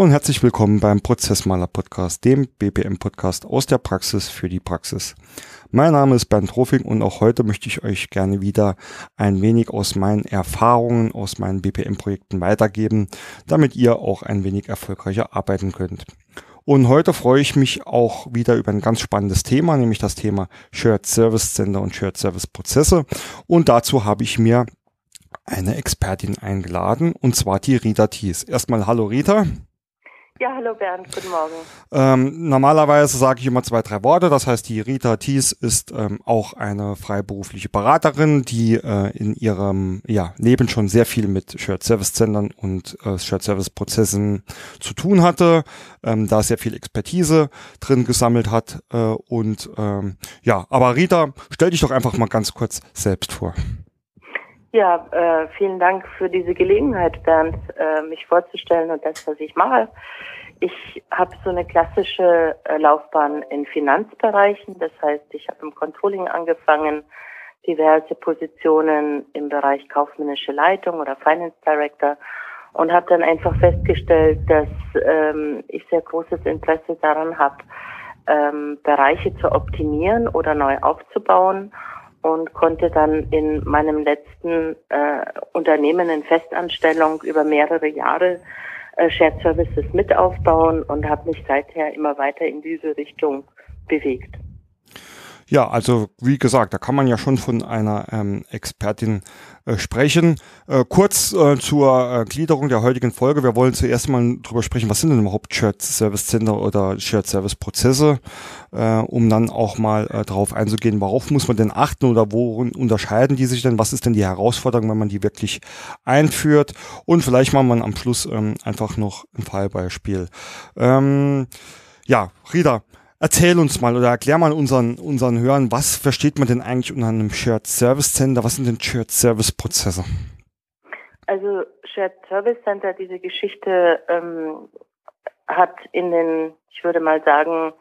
Hallo und herzlich willkommen beim Prozessmaler Podcast, dem BPM Podcast aus der Praxis für die Praxis. Mein Name ist Bernd Rofing und auch heute möchte ich euch gerne wieder ein wenig aus meinen Erfahrungen aus meinen BPM Projekten weitergeben, damit ihr auch ein wenig erfolgreicher arbeiten könnt. Und heute freue ich mich auch wieder über ein ganz spannendes Thema, nämlich das Thema Shared Service Center und Shared Service Prozesse. Und dazu habe ich mir eine Expertin eingeladen, und zwar die Rita Thies. Erstmal hallo Rita. Ja, hallo Bernd, guten Morgen. Ähm, normalerweise sage ich immer zwei, drei Worte. Das heißt, die Rita Thies ist ähm, auch eine freiberufliche Beraterin, die äh, in ihrem ja, Leben schon sehr viel mit Shared Service Zentren und äh, Shared Service Prozessen zu tun hatte, ähm, da sehr viel Expertise drin gesammelt hat. Äh, und ähm, ja, aber Rita, stell dich doch einfach mal ganz kurz selbst vor. Ja, äh, vielen Dank für diese Gelegenheit, Bernd, äh, mich vorzustellen und das, was ich mache. Ich habe so eine klassische äh, Laufbahn in Finanzbereichen. Das heißt, ich habe im Controlling angefangen, diverse Positionen im Bereich kaufmännische Leitung oder Finance Director und habe dann einfach festgestellt, dass ähm, ich sehr großes Interesse daran habe, ähm, Bereiche zu optimieren oder neu aufzubauen und konnte dann in meinem letzten äh, Unternehmen in Festanstellung über mehrere Jahre äh, Shared Services mit aufbauen und habe mich seither immer weiter in diese Richtung bewegt. Ja, also wie gesagt, da kann man ja schon von einer ähm, Expertin äh, sprechen. Äh, kurz äh, zur äh, Gliederung der heutigen Folge. Wir wollen zuerst mal drüber sprechen, was sind denn überhaupt Shared Service Center oder Shared Service Prozesse, äh, um dann auch mal äh, darauf einzugehen, worauf muss man denn achten oder worin unterscheiden die sich denn? Was ist denn die Herausforderung, wenn man die wirklich einführt? Und vielleicht machen wir am Schluss ähm, einfach noch ein Fallbeispiel. Ähm, ja, Rita, Erzähl uns mal oder erklär mal unseren, unseren Hörern, was versteht man denn eigentlich unter einem Shared Service Center? Was sind denn Shared Service Prozesse? Also Shared Service Center, diese Geschichte ähm, hat in den, ich würde mal sagen,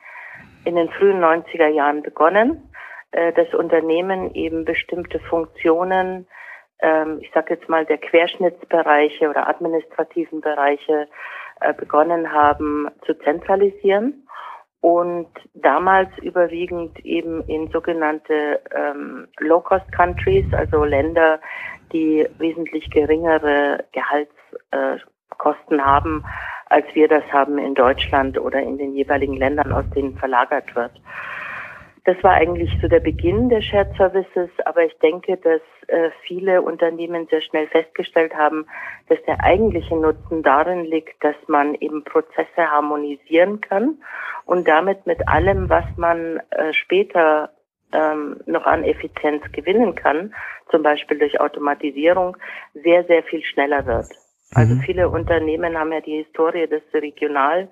in den frühen 90er Jahren begonnen. Äh, das Unternehmen eben bestimmte Funktionen, ähm, ich sage jetzt mal der Querschnittsbereiche oder administrativen Bereiche äh, begonnen haben zu zentralisieren und damals überwiegend eben in sogenannte ähm, Low-Cost-Countries, also Länder, die wesentlich geringere Gehaltskosten äh, haben, als wir das haben in Deutschland oder in den jeweiligen Ländern, aus denen verlagert wird. Das war eigentlich so der Beginn der Shared Services, aber ich denke, dass äh, viele Unternehmen sehr schnell festgestellt haben, dass der eigentliche Nutzen darin liegt, dass man eben Prozesse harmonisieren kann und damit mit allem, was man äh, später ähm, noch an Effizienz gewinnen kann, zum Beispiel durch Automatisierung, sehr, sehr viel schneller wird. Also mhm. viele Unternehmen haben ja die Historie, dass sie regional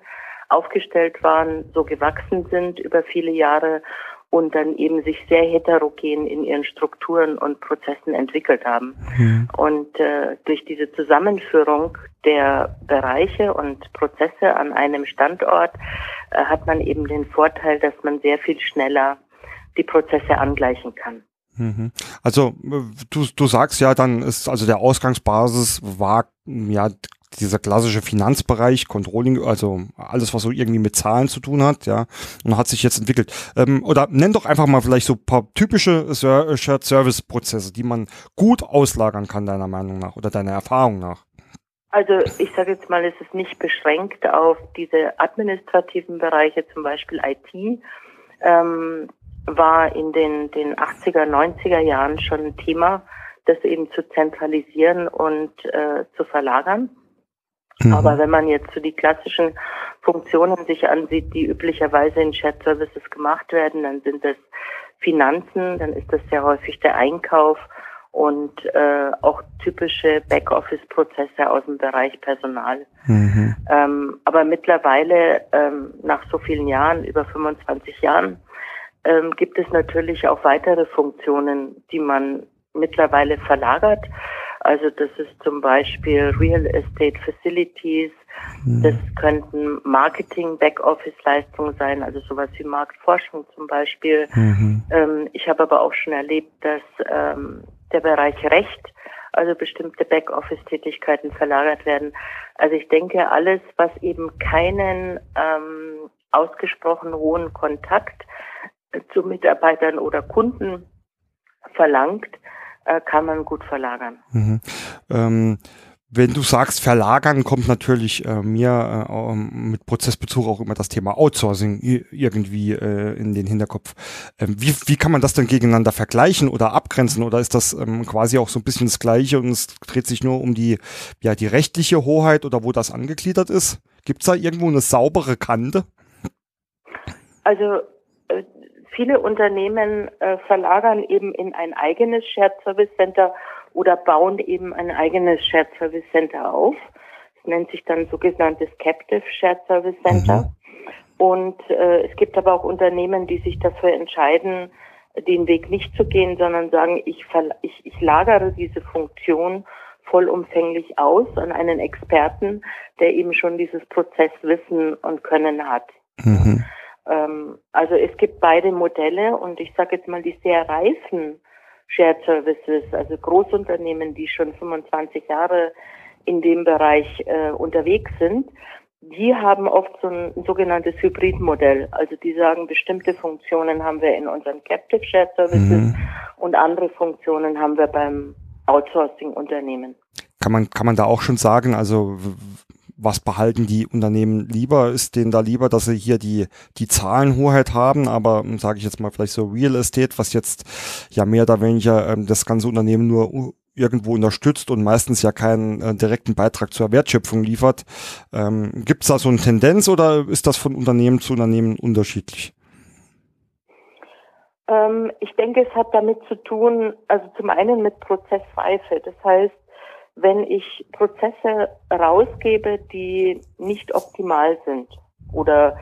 aufgestellt waren, so gewachsen sind über viele Jahre und dann eben sich sehr heterogen in ihren Strukturen und Prozessen entwickelt haben. Mhm. Und äh, durch diese Zusammenführung der Bereiche und Prozesse an einem Standort äh, hat man eben den Vorteil, dass man sehr viel schneller die Prozesse angleichen kann. Mhm. Also du, du sagst ja, dann ist also der Ausgangsbasis war ja dieser klassische Finanzbereich, Controlling, also alles, was so irgendwie mit Zahlen zu tun hat, ja, und hat sich jetzt entwickelt. Ähm, oder nenn doch einfach mal vielleicht so ein paar typische Shared Service Prozesse, die man gut auslagern kann, deiner Meinung nach oder deiner Erfahrung nach. Also ich sage jetzt mal, es ist nicht beschränkt auf diese administrativen Bereiche, zum Beispiel IT. Ähm, war in den, den 80er, 90er Jahren schon ein Thema, das eben zu zentralisieren und äh, zu verlagern. Mhm. Aber wenn man jetzt so die klassischen Funktionen sich ansieht, die üblicherweise in Chat Services gemacht werden, dann sind das Finanzen, dann ist das sehr häufig der Einkauf und äh, auch typische Backoffice-Prozesse aus dem Bereich Personal. Mhm. Ähm, aber mittlerweile, ähm, nach so vielen Jahren, über 25 Jahren, ähm, gibt es natürlich auch weitere Funktionen, die man mittlerweile verlagert. Also das ist zum Beispiel Real Estate Facilities, mhm. das könnten Marketing, Backoffice-Leistungen sein, also sowas wie Marktforschung zum Beispiel. Mhm. Ähm, ich habe aber auch schon erlebt, dass ähm, der Bereich Recht, also bestimmte Backoffice-Tätigkeiten verlagert werden. Also ich denke, alles, was eben keinen ähm, ausgesprochen hohen Kontakt zu Mitarbeitern oder Kunden verlangt, äh, kann man gut verlagern. Mhm. Ähm, wenn du sagst verlagern, kommt natürlich äh, mir äh, mit Prozessbezug auch immer das Thema Outsourcing irgendwie äh, in den Hinterkopf. Ähm, wie, wie kann man das denn gegeneinander vergleichen oder abgrenzen? Oder ist das ähm, quasi auch so ein bisschen das Gleiche und es dreht sich nur um die, ja, die rechtliche Hoheit oder wo das angegliedert ist? Gibt es da irgendwo eine saubere Kante? Also äh, viele Unternehmen äh, verlagern eben in ein eigenes Shared Service Center oder bauen eben ein eigenes Shared Service Center auf. Es nennt sich dann sogenanntes Captive Shared Service Center. Mhm. Und äh, es gibt aber auch Unternehmen, die sich dafür entscheiden, den Weg nicht zu gehen, sondern sagen, ich, ich, ich lagere diese Funktion vollumfänglich aus an einen Experten, der eben schon dieses Prozesswissen und Können hat. Mhm. Ähm, also es gibt beide Modelle und ich sage jetzt mal, die sehr reifen Shared Services, also Großunternehmen, die schon 25 Jahre in dem Bereich äh, unterwegs sind, die haben oft so ein, ein sogenanntes Hybridmodell. Also die sagen, bestimmte Funktionen haben wir in unseren Captive Shared Services mhm. und andere Funktionen haben wir beim Outsourcing-Unternehmen. Kann man, kann man da auch schon sagen, also was behalten die Unternehmen lieber? Ist denen da lieber, dass sie hier die, die Zahlenhoheit haben, aber hm, sage ich jetzt mal vielleicht so Real Estate, was jetzt ja mehr oder weniger ähm, das ganze Unternehmen nur irgendwo unterstützt und meistens ja keinen äh, direkten Beitrag zur Wertschöpfung liefert. Ähm, Gibt es da so eine Tendenz oder ist das von Unternehmen zu Unternehmen unterschiedlich? Ähm, ich denke, es hat damit zu tun, also zum einen mit Prozessreife. Das heißt, wenn ich Prozesse rausgebe, die nicht optimal sind oder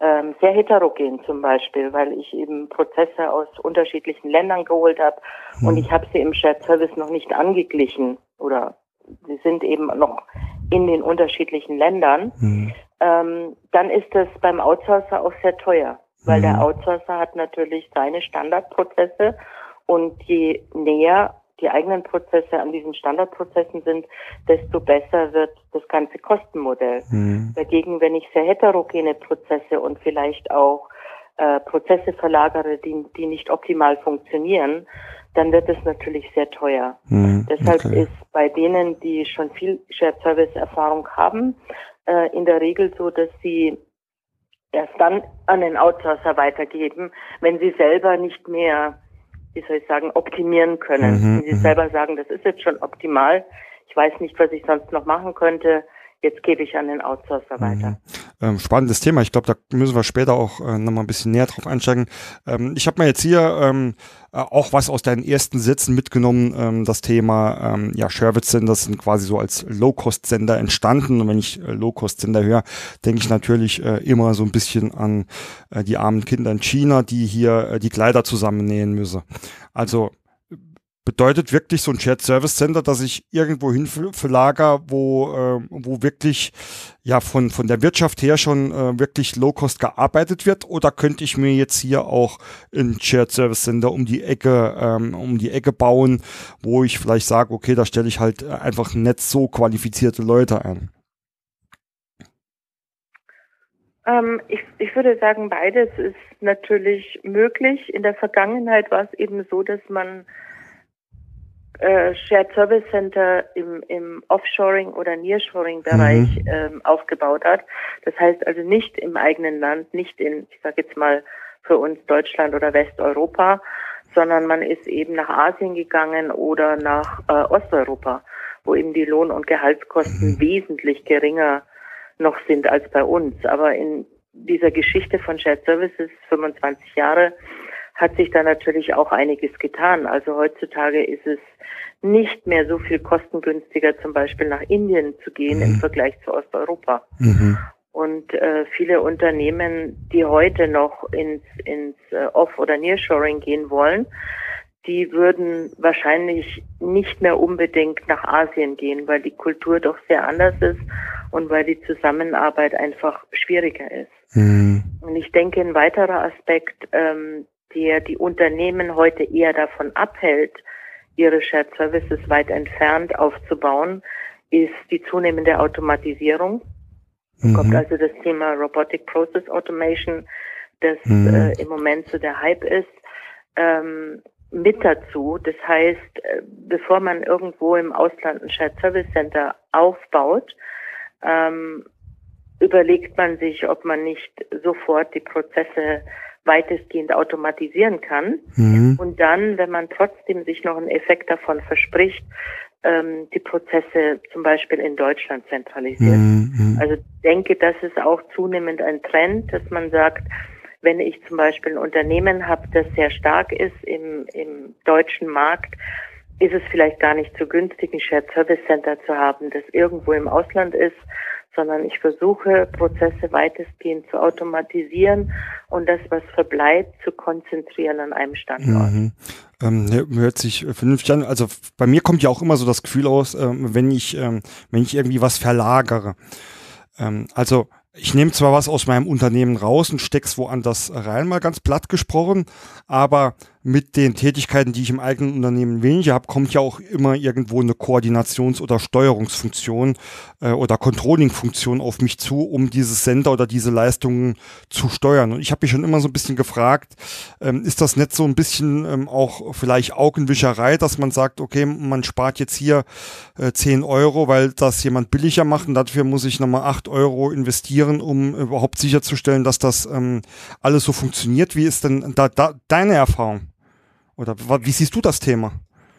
ähm, sehr heterogen zum Beispiel, weil ich eben Prozesse aus unterschiedlichen Ländern geholt habe hm. und ich habe sie im Shared Service noch nicht angeglichen oder sie sind eben noch in den unterschiedlichen Ländern, hm. ähm, dann ist das beim Outsourcer auch sehr teuer, weil hm. der Outsourcer hat natürlich seine Standardprozesse und je näher die eigenen Prozesse an diesen Standardprozessen sind, desto besser wird das ganze Kostenmodell. Mhm. Dagegen, wenn ich sehr heterogene Prozesse und vielleicht auch äh, Prozesse verlagere, die, die nicht optimal funktionieren, dann wird es natürlich sehr teuer. Mhm. Deshalb okay. ist bei denen, die schon viel Shared Service Erfahrung haben, äh, in der Regel so, dass sie erst dann an den Outsourcer weitergeben, wenn sie selber nicht mehr wie soll ich sagen, optimieren können. Mhm, Wenn Sie mhm. selber sagen, das ist jetzt schon optimal, ich weiß nicht, was ich sonst noch machen könnte, jetzt gebe ich an den Outsourcer mhm. weiter. Ähm, spannendes Thema. Ich glaube, da müssen wir später auch äh, nochmal ein bisschen näher drauf einsteigen. Ähm, ich habe mir jetzt hier ähm, äh, auch was aus deinen ersten Sätzen mitgenommen, ähm, das Thema, ähm, ja, Sherwood-Sender sind quasi so als Low-Cost-Sender entstanden. Und wenn ich äh, Low-Cost-Sender höre, denke ich natürlich äh, immer so ein bisschen an äh, die armen Kinder in China, die hier äh, die Kleider zusammennähen müssen. Also bedeutet wirklich so ein Shared Service Center, dass ich irgendwo hin verlager, wo, äh, wo wirklich ja von, von der Wirtschaft her schon äh, wirklich Low Cost gearbeitet wird? Oder könnte ich mir jetzt hier auch ein Shared Service Center um die Ecke, ähm, um die Ecke bauen, wo ich vielleicht sage, okay, da stelle ich halt einfach nicht so qualifizierte Leute ein? Ähm, ich, ich würde sagen, beides ist natürlich möglich. In der Vergangenheit war es eben so, dass man äh, Shared Service Center im, im Offshoring oder Nearshoring Bereich mhm. ähm, aufgebaut hat. Das heißt also nicht im eigenen Land, nicht in, ich sage jetzt mal für uns Deutschland oder Westeuropa, sondern man ist eben nach Asien gegangen oder nach äh, Osteuropa, wo eben die Lohn- und Gehaltskosten mhm. wesentlich geringer noch sind als bei uns. Aber in dieser Geschichte von Shared Services 25 Jahre hat sich da natürlich auch einiges getan. Also heutzutage ist es nicht mehr so viel kostengünstiger, zum Beispiel nach Indien zu gehen mhm. im Vergleich zu Osteuropa. Mhm. Und äh, viele Unternehmen, die heute noch ins, ins äh, Off- oder Nearshoring gehen wollen, die würden wahrscheinlich nicht mehr unbedingt nach Asien gehen, weil die Kultur doch sehr anders ist und weil die Zusammenarbeit einfach schwieriger ist. Mhm. Und ich denke, ein weiterer Aspekt, ähm, der die Unternehmen heute eher davon abhält, ihre Shared Services weit entfernt aufzubauen, ist die zunehmende Automatisierung. Mhm. Kommt also das Thema Robotic Process Automation, das mhm. äh, im Moment so der Hype ist, ähm, mit dazu. Das heißt, äh, bevor man irgendwo im Ausland ein Shared Service Center aufbaut, ähm, überlegt man sich, ob man nicht sofort die Prozesse weitestgehend automatisieren kann. Mhm. Und dann, wenn man trotzdem sich noch einen Effekt davon verspricht, ähm, die Prozesse zum Beispiel in Deutschland zentralisiert. Mhm, mhm. Also denke, das ist auch zunehmend ein Trend, dass man sagt, wenn ich zum Beispiel ein Unternehmen habe, das sehr stark ist im, im deutschen Markt, ist es vielleicht gar nicht so günstig, ein Shared Service Center zu haben, das irgendwo im Ausland ist, sondern ich versuche, Prozesse weitestgehend zu automatisieren und das, was verbleibt, zu konzentrieren an einem Standort. Mhm. Ähm, hört sich vernünftig an. Also bei mir kommt ja auch immer so das Gefühl aus, ähm, wenn ich, ähm, wenn ich irgendwie was verlagere. Ähm, also ich nehme zwar was aus meinem Unternehmen raus und steck's woanders rein, mal ganz platt gesprochen, aber mit den Tätigkeiten, die ich im eigenen Unternehmen weniger habe, kommt ja auch immer irgendwo eine Koordinations- oder Steuerungsfunktion äh, oder Controlling-Funktion auf mich zu, um dieses Sender oder diese Leistungen zu steuern. Und ich habe mich schon immer so ein bisschen gefragt, ähm, ist das nicht so ein bisschen ähm, auch vielleicht Augenwischerei, dass man sagt, okay, man spart jetzt hier äh, 10 Euro, weil das jemand billiger macht und dafür muss ich nochmal 8 Euro investieren, um überhaupt sicherzustellen, dass das ähm, alles so funktioniert. Wie ist denn da, da deine Erfahrung? Oder wie siehst du das Thema?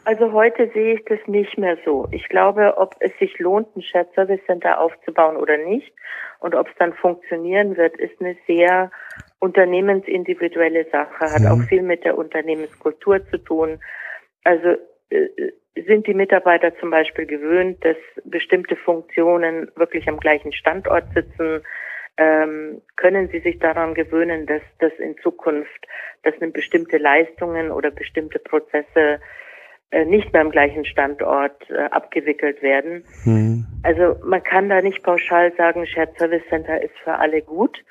Also heute sehe ich das nicht mehr so. Ich glaube, ob es sich lohnt, ein Shared Service Center aufzubauen oder nicht und ob es dann funktionieren wird, ist eine sehr unternehmensindividuelle Sache, hat mhm. auch viel mit der Unternehmenskultur zu tun. Also äh, sind die Mitarbeiter zum Beispiel gewöhnt, dass bestimmte Funktionen wirklich am gleichen Standort sitzen, ähm, können Sie sich daran gewöhnen, dass das in Zukunft, dass bestimmte Leistungen oder bestimmte Prozesse äh, nicht mehr am gleichen Standort äh, abgewickelt werden. Mhm. Also man kann da nicht pauschal sagen, Shared Service Center ist für alle gut.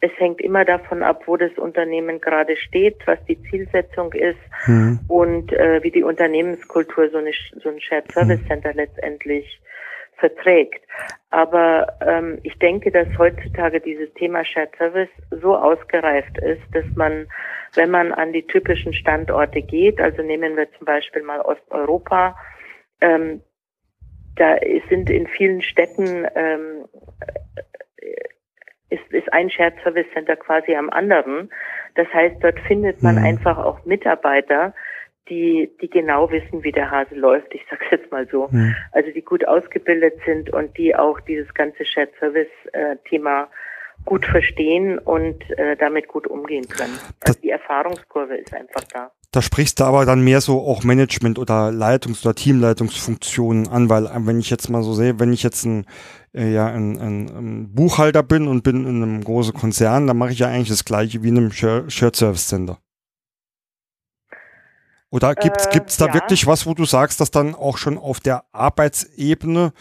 Es hängt immer davon ab, wo das Unternehmen gerade steht, was die Zielsetzung ist mhm. und äh, wie die Unternehmenskultur so, eine, so ein Shared Service hm. Center letztendlich verträgt. Aber ähm, ich denke, dass heutzutage dieses Thema Shared Service so ausgereift ist, dass man, wenn man an die typischen Standorte geht, also nehmen wir zum Beispiel mal Osteuropa, ähm, da sind in vielen Städten ähm, ist, ist ein Shared Service Center quasi am anderen. Das heißt, dort findet man mhm. einfach auch Mitarbeiter, die, die genau wissen, wie der Hase läuft, ich sag's jetzt mal so. Mhm. Also die gut ausgebildet sind und die auch dieses ganze Shared Service äh, Thema gut verstehen und äh, damit gut umgehen können. Also die Erfahrungskurve ist einfach da. Da sprichst du aber dann mehr so auch Management oder Leitungs- oder Teamleitungsfunktionen an, weil äh, wenn ich jetzt mal so sehe, wenn ich jetzt ein, äh, ja, ein, ein, ein, Buchhalter bin und bin in einem großen Konzern, dann mache ich ja eigentlich das gleiche wie in einem Shared Service Center. Oder gibt's, äh, gibt's da ja. wirklich was, wo du sagst, dass dann auch schon auf der Arbeitsebene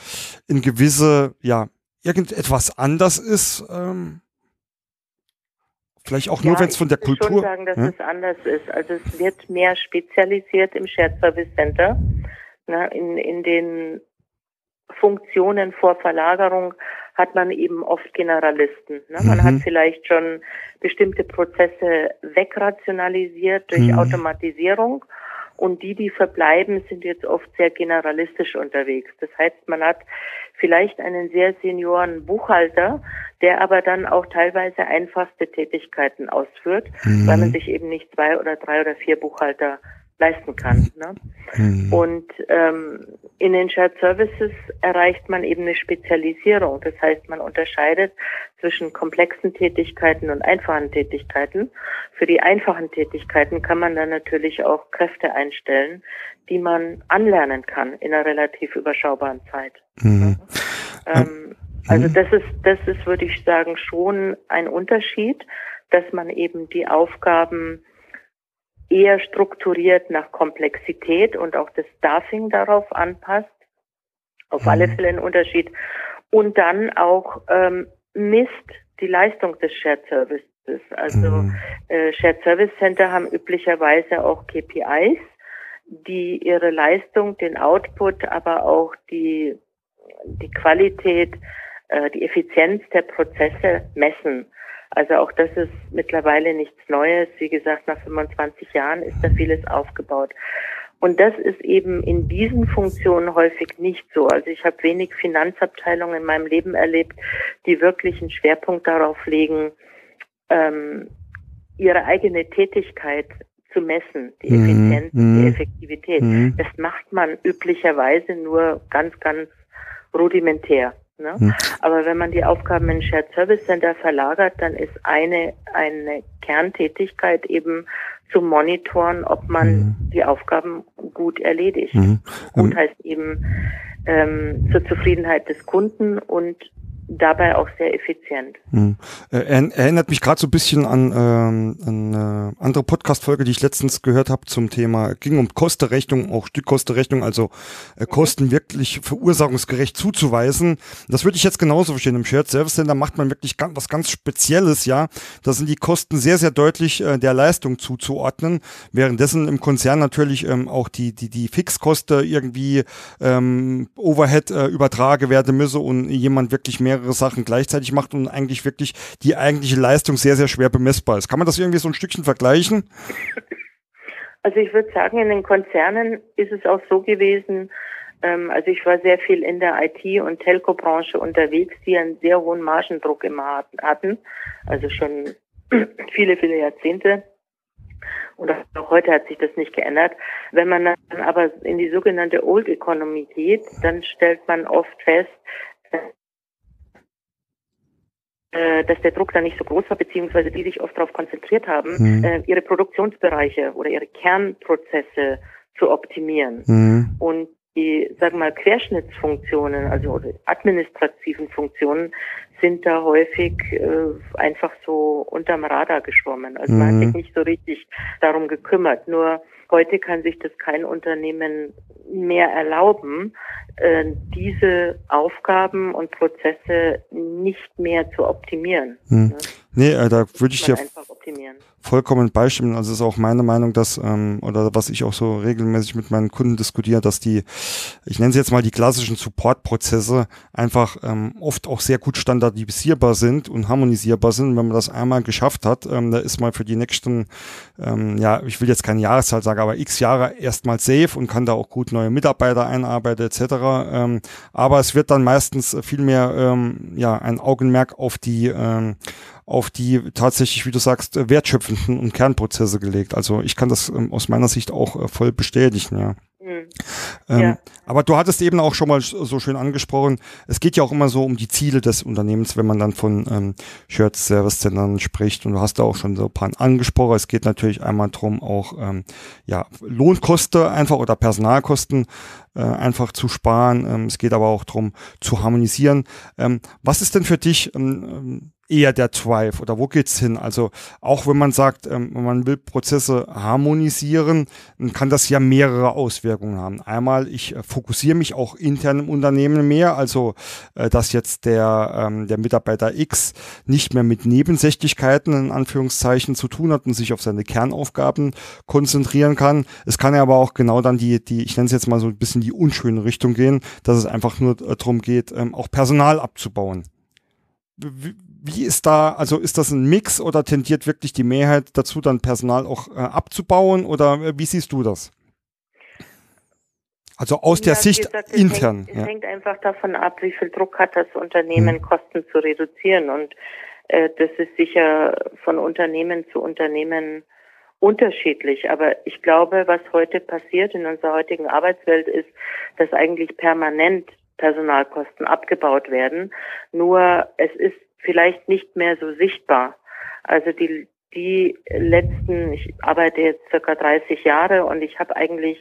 in gewisse, ja, irgendetwas anders ist? Ähm, vielleicht auch ja, nur, wenn es von der Kultur. Ich würde sagen, dass ja? es anders ist. Also es wird mehr spezialisiert im Shared Service Center. Na, in, in den Funktionen vor Verlagerung hat man eben oft Generalisten. Ne? Man mhm. hat vielleicht schon bestimmte Prozesse wegrationalisiert durch mhm. Automatisierung und die, die verbleiben, sind jetzt oft sehr generalistisch unterwegs. Das heißt, man hat vielleicht einen sehr senioren Buchhalter, der aber dann auch teilweise einfachste Tätigkeiten ausführt, mhm. weil man sich eben nicht zwei oder drei oder vier Buchhalter leisten kann. Ne? Mhm. Und ähm, in den Shared Services erreicht man eben eine Spezialisierung. Das heißt, man unterscheidet zwischen komplexen Tätigkeiten und einfachen Tätigkeiten. Für die einfachen Tätigkeiten kann man dann natürlich auch Kräfte einstellen, die man anlernen kann in einer relativ überschaubaren Zeit. Mhm. Ähm, also das ist, das ist, würde ich sagen, schon ein Unterschied, dass man eben die Aufgaben eher strukturiert nach Komplexität und auch das Staffing darauf anpasst. Auf mhm. alle Fälle ein Unterschied. Und dann auch ähm, misst die Leistung des Shared Services. Also mhm. äh, Shared Service Center haben üblicherweise auch KPIs, die ihre Leistung, den Output, aber auch die, die Qualität, äh, die Effizienz der Prozesse messen. Also auch das ist mittlerweile nichts Neues. Wie gesagt, nach 25 Jahren ist da vieles aufgebaut. Und das ist eben in diesen Funktionen häufig nicht so. Also ich habe wenig Finanzabteilungen in meinem Leben erlebt, die wirklich einen Schwerpunkt darauf legen, ähm, ihre eigene Tätigkeit zu messen, die mhm. Effizienz, mm, die Effektivität. Mm. Das macht man üblicherweise nur ganz, ganz rudimentär. Ne? Mm. Aber wenn man die Aufgaben in Shared Service Center verlagert, dann ist eine, eine Kerntätigkeit eben zu monitoren, ob man mhm. die Aufgaben gut erledigt. Mhm. Gut ähm, heißt eben ähm, zur Zufriedenheit des Kunden und dabei auch sehr effizient. Hm. Äh, erinnert mich gerade so ein bisschen an, ähm, an eine andere Podcast-Folge, die ich letztens gehört habe zum Thema, ging um Kostenrechnung, auch Stückkostenrechnung, also äh, Kosten wirklich verursachungsgerecht zuzuweisen. Das würde ich jetzt genauso verstehen. Im Shared Service Center macht man wirklich ganz, was ganz Spezielles, ja. Da sind die Kosten sehr, sehr deutlich äh, der Leistung zuzuordnen, währenddessen im Konzern natürlich ähm, auch die, die, die Fixkosten irgendwie ähm, Overhead äh, übertragen werden müsse und jemand wirklich mehr mehrere Sachen gleichzeitig macht und eigentlich wirklich die eigentliche Leistung sehr, sehr schwer bemessbar ist. Kann man das irgendwie so ein Stückchen vergleichen? Also ich würde sagen, in den Konzernen ist es auch so gewesen, ähm, also ich war sehr viel in der IT- und Telco-Branche unterwegs, die einen sehr hohen Margendruck immer hatten, also schon viele, viele Jahrzehnte. Und auch heute hat sich das nicht geändert. Wenn man dann aber in die sogenannte Old Economy geht, dann stellt man oft fest, dass der Druck da nicht so groß war, beziehungsweise die sich oft darauf konzentriert haben, mhm. äh, ihre Produktionsbereiche oder ihre Kernprozesse zu optimieren. Mhm. Und die, sagen wir mal, Querschnittsfunktionen, also administrativen Funktionen, sind da häufig äh, einfach so unterm Radar geschwommen. Also mhm. man hat sich mhm. nicht so richtig darum gekümmert. Nur heute kann sich das kein Unternehmen mehr erlauben, äh, diese Aufgaben und Prozesse nicht mehr zu optimieren. Hm. Ne? Nee, äh, da würde ich dir vollkommen beistimmen. Also ist auch meine Meinung, dass, ähm, oder was ich auch so regelmäßig mit meinen Kunden diskutiere, dass die, ich nenne sie jetzt mal die klassischen Support-Prozesse, einfach ähm, oft auch sehr gut standardisierbar sind und harmonisierbar sind. Und wenn man das einmal geschafft hat, ähm, da ist man für die nächsten, ähm, ja, ich will jetzt keine Jahreszahl sagen, aber x Jahre erstmal safe und kann da auch gut neue Mitarbeiter einarbeiten etc. Ähm, aber es wird dann meistens viel mehr ähm, ja, ein Augenmerk auf die ähm, auf die tatsächlich, wie du sagst, wertschöpfenden und Kernprozesse gelegt. Also ich kann das ähm, aus meiner Sicht auch äh, voll bestätigen, ja. Mhm. Ähm, ja. Aber du hattest eben auch schon mal so schön angesprochen, es geht ja auch immer so um die Ziele des Unternehmens, wenn man dann von ähm, Shared Service Centern spricht. Und du hast da auch schon so ein paar angesprochen. Es geht natürlich einmal drum auch ähm, ja, Lohnkosten einfach oder Personalkosten äh, einfach zu sparen. Ähm, es geht aber auch drum zu harmonisieren. Ähm, was ist denn für dich ähm, ähm eher der Drive oder wo geht's hin? Also auch wenn man sagt, ähm, man will Prozesse harmonisieren, dann kann das ja mehrere Auswirkungen haben. Einmal, ich äh, fokussiere mich auch intern im Unternehmen mehr, also äh, dass jetzt der, ähm, der Mitarbeiter X nicht mehr mit Nebensächlichkeiten in Anführungszeichen zu tun hat und sich auf seine Kernaufgaben konzentrieren kann. Es kann ja aber auch genau dann die, die ich nenne es jetzt mal so ein bisschen die unschöne Richtung gehen, dass es einfach nur äh, darum geht, ähm, auch Personal abzubauen. Wie ist da, also ist das ein Mix oder tendiert wirklich die Mehrheit dazu, dann Personal auch äh, abzubauen oder äh, wie siehst du das? Also aus ja, der Sicht gesagt, es intern. Hängt, ja. Es hängt einfach davon ab, wie viel Druck hat das Unternehmen, hm. Kosten zu reduzieren. Und äh, das ist sicher von Unternehmen zu Unternehmen unterschiedlich. Aber ich glaube, was heute passiert in unserer heutigen Arbeitswelt ist, dass eigentlich permanent Personalkosten abgebaut werden. Nur es ist vielleicht nicht mehr so sichtbar. Also die, die letzten, ich arbeite jetzt circa 30 Jahre und ich habe eigentlich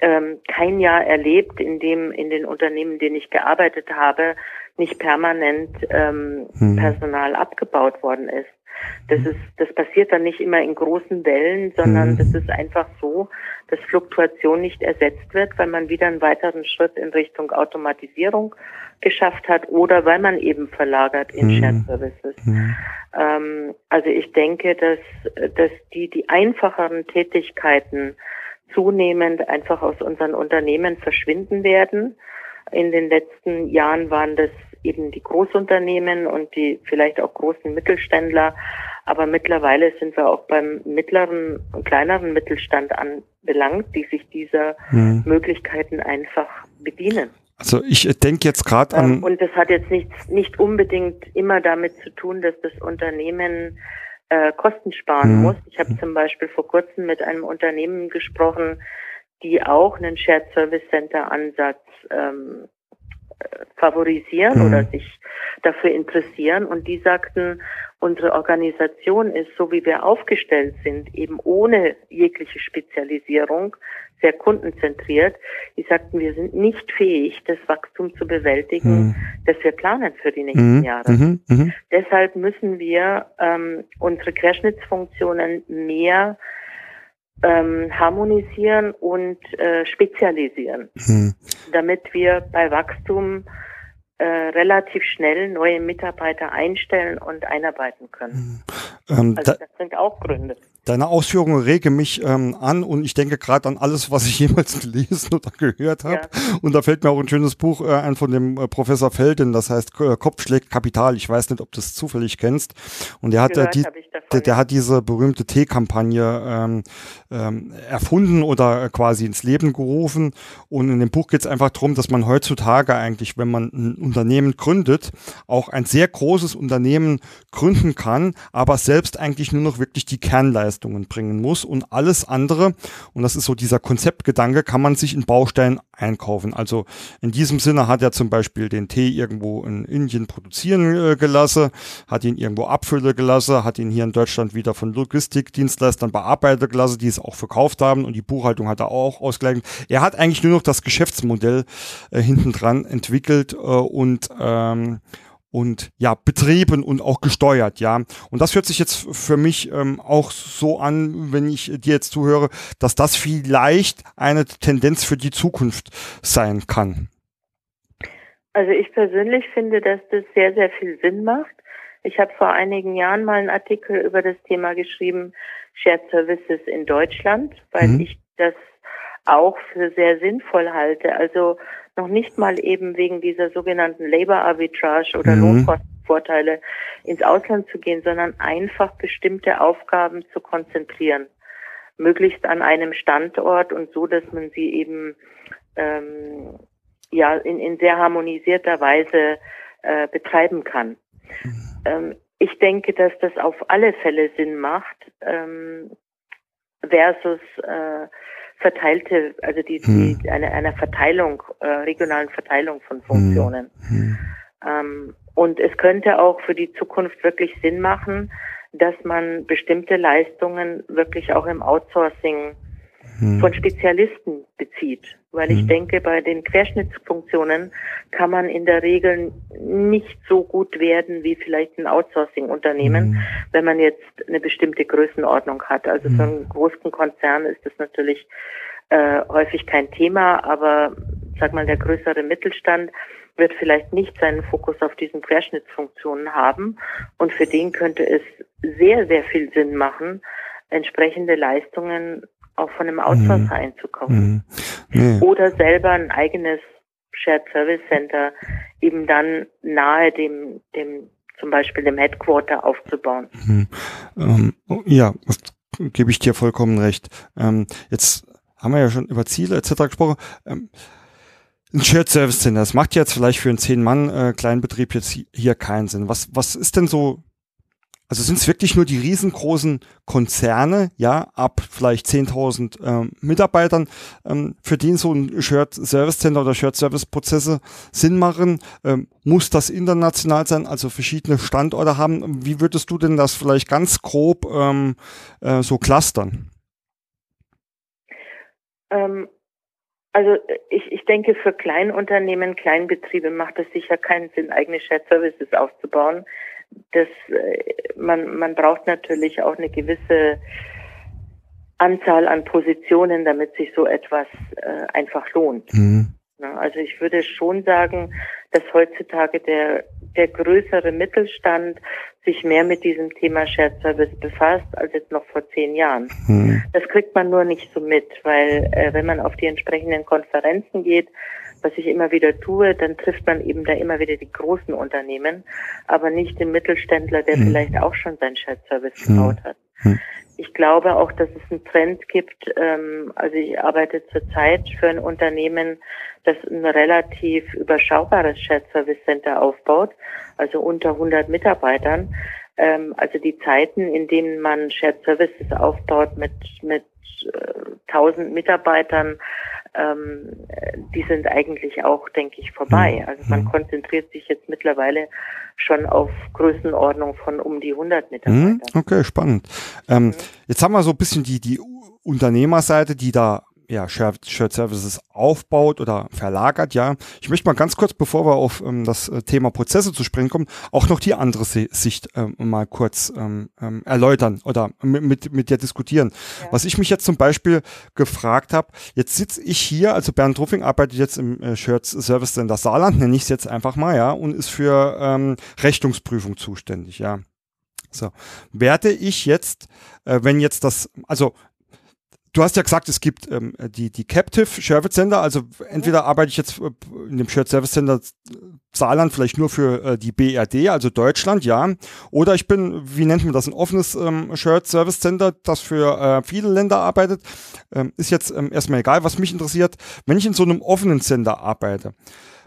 ähm, kein Jahr erlebt, in dem in den Unternehmen, in denen ich gearbeitet habe, nicht permanent ähm, hm. Personal abgebaut worden ist. Das ist, das passiert dann nicht immer in großen Wellen, sondern hm. das ist einfach so, dass Fluktuation nicht ersetzt wird, weil man wieder einen weiteren Schritt in Richtung Automatisierung geschafft hat oder weil man eben verlagert in mhm. Shared Services. Mhm. Ähm, also ich denke, dass, dass die, die einfacheren Tätigkeiten zunehmend einfach aus unseren Unternehmen verschwinden werden. In den letzten Jahren waren das eben die Großunternehmen und die vielleicht auch großen Mittelständler. Aber mittlerweile sind wir auch beim mittleren und kleineren Mittelstand anbelangt, die sich dieser hm. Möglichkeiten einfach bedienen. Also ich denke jetzt gerade an. Ähm, und das hat jetzt nicht, nicht unbedingt immer damit zu tun, dass das Unternehmen äh, Kosten sparen mhm. muss. Ich habe zum Beispiel vor kurzem mit einem Unternehmen gesprochen, die auch einen Shared Service Center Ansatz ähm, favorisieren mhm. oder sich dafür interessieren. Und die sagten, unsere Organisation ist, so wie wir aufgestellt sind, eben ohne jegliche Spezialisierung, sehr kundenzentriert. Die sagten, wir sind nicht fähig, das Wachstum zu bewältigen, mhm. das wir planen für die nächsten mhm. Jahre. Mhm. mhm. Deshalb müssen wir ähm, unsere Querschnittsfunktionen mehr ähm, harmonisieren und äh, spezialisieren, mhm. damit wir bei Wachstum äh, relativ schnell neue Mitarbeiter einstellen und einarbeiten können. Mhm. Ähm, also das sind auch Gründe. Deine Ausführungen rege mich ähm, an und ich denke gerade an alles, was ich jemals gelesen oder gehört habe. Ja. Und da fällt mir auch ein schönes Buch äh, ein von dem äh, Professor Felden, das heißt äh, Kopf schlägt Kapital. Ich weiß nicht, ob du es zufällig kennst. Und der hat, äh, die, der, der, hat diese berühmte T-Kampagne ähm, ähm, erfunden oder quasi ins Leben gerufen. Und in dem Buch geht es einfach darum, dass man heutzutage eigentlich, wenn man ein Unternehmen gründet, auch ein sehr großes Unternehmen gründen kann, aber selbst eigentlich nur noch wirklich die Kernleistungen bringen muss und alles andere, und das ist so dieser Konzeptgedanke, kann man sich in Bausteinen einkaufen. Also in diesem Sinne hat er zum Beispiel den Tee irgendwo in Indien produzieren äh, gelassen, hat ihn irgendwo abfüllen gelassen, hat ihn hier in Deutschland wieder von Logistikdienstleistern bearbeitet gelassen, die es auch verkauft haben und die Buchhaltung hat er auch ausgleichen. Er hat eigentlich nur noch das Geschäftsmodell äh, hinten dran entwickelt äh, und ähm, und ja betrieben und auch gesteuert, ja. Und das hört sich jetzt für mich ähm, auch so an, wenn ich dir jetzt zuhöre, dass das vielleicht eine Tendenz für die Zukunft sein kann. Also ich persönlich finde, dass das sehr, sehr viel Sinn macht. Ich habe vor einigen Jahren mal einen Artikel über das Thema geschrieben, Shared Services in Deutschland, weil mhm. ich das auch für sehr sinnvoll halte. Also noch nicht mal eben wegen dieser sogenannten Labor Arbitrage oder mhm. Lohnkostenvorteile ins Ausland zu gehen, sondern einfach bestimmte Aufgaben zu konzentrieren. Möglichst an einem Standort und so, dass man sie eben ähm, ja in, in sehr harmonisierter Weise äh, betreiben kann. Mhm. Ähm, ich denke, dass das auf alle Fälle Sinn macht ähm, versus äh, verteilte, also die, hm. die eine, einer Verteilung, äh, regionalen Verteilung von Funktionen. Hm. hm. Ähm, und es könnte auch für die Zukunft wirklich Sinn machen, dass man bestimmte Leistungen wirklich auch im Outsourcing hm. von Spezialisten bezieht. Weil ich hm. denke, bei den Querschnittsfunktionen kann man in der Regel nicht so gut werden wie vielleicht ein Outsourcing-Unternehmen, hm. wenn man jetzt eine bestimmte Größenordnung hat. Also für einen großen Konzern ist das natürlich äh, häufig kein Thema, aber sag mal, der größere Mittelstand wird vielleicht nicht seinen Fokus auf diesen Querschnittsfunktionen haben. Und für den könnte es sehr, sehr viel Sinn machen, entsprechende Leistungen auch von einem Outsourcer mhm. einzukaufen. Mhm. Nee. Oder selber ein eigenes Shared Service Center eben dann nahe dem, dem zum Beispiel dem Headquarter aufzubauen. Mhm. Ähm, ja, gebe ich dir vollkommen recht. Ähm, jetzt haben wir ja schon über Ziele etc. gesprochen. Ähm, ein Shared Service Center, das macht jetzt vielleicht für einen 10-Mann-Kleinbetrieb äh, jetzt hier keinen Sinn. Was, was ist denn so also sind es wirklich nur die riesengroßen Konzerne, ja, ab vielleicht 10.000 ähm, Mitarbeitern, ähm, für die so ein Shared Service Center oder Shared Service Prozesse Sinn machen? Ähm, muss das international sein, also verschiedene Standorte haben? Wie würdest du denn das vielleicht ganz grob ähm, äh, so clustern? Ähm, also ich, ich denke, für Kleinunternehmen, Kleinbetriebe macht es sicher keinen Sinn, eigene Shared Services aufzubauen das, äh, man, man braucht natürlich auch eine gewisse Anzahl an Positionen, damit sich so etwas äh, einfach lohnt. Mhm. Also ich würde schon sagen, dass heutzutage der der größere Mittelstand sich mehr mit diesem Thema Shared Service befasst als jetzt noch vor zehn Jahren. Hm. Das kriegt man nur nicht so mit, weil äh, wenn man auf die entsprechenden Konferenzen geht, was ich immer wieder tue, dann trifft man eben da immer wieder die großen Unternehmen, aber nicht den Mittelständler, der hm. vielleicht auch schon sein Shared Service hm. gebaut hat. Hm. Ich glaube auch, dass es einen Trend gibt. Ähm, also ich arbeite zurzeit für ein Unternehmen, das ein relativ überschaubares Shared Service Center aufbaut, also unter 100 Mitarbeitern. Ähm, also die Zeiten, in denen man Shared Services aufbaut mit mit 1000 Mitarbeitern, ähm, die sind eigentlich auch, denke ich, vorbei. Mhm. Also man mhm. konzentriert sich jetzt mittlerweile schon auf Größenordnung von um die 100 Mitarbeitern. Mhm. Okay, spannend. Ähm, mhm. Jetzt haben wir so ein bisschen die, die Unternehmerseite, die da ja, Shared, Shared Services aufbaut oder verlagert, ja. Ich möchte mal ganz kurz, bevor wir auf ähm, das äh, Thema Prozesse zu sprechen kommen, auch noch die andere Sicht ähm, mal kurz ähm, ähm, erläutern oder mit, mit, mit dir diskutieren. Ja. Was ich mich jetzt zum Beispiel gefragt habe, jetzt sitze ich hier, also Bernd Ruffing arbeitet jetzt im äh, Shared Service Center Saarland, nenne ich es jetzt einfach mal, ja, und ist für ähm, Rechnungsprüfung zuständig, ja. So, werde ich jetzt, äh, wenn jetzt das, also Du hast ja gesagt, es gibt ähm, die, die Captive Service Center. Also entweder arbeite ich jetzt äh, in dem Shared Service Center Saarland vielleicht nur für äh, die BRD, also Deutschland, ja. Oder ich bin, wie nennt man das, ein offenes ähm, Shared Service Center, das für äh, viele Länder arbeitet. Ähm, ist jetzt ähm, erstmal egal. Was mich interessiert, wenn ich in so einem offenen Center arbeite,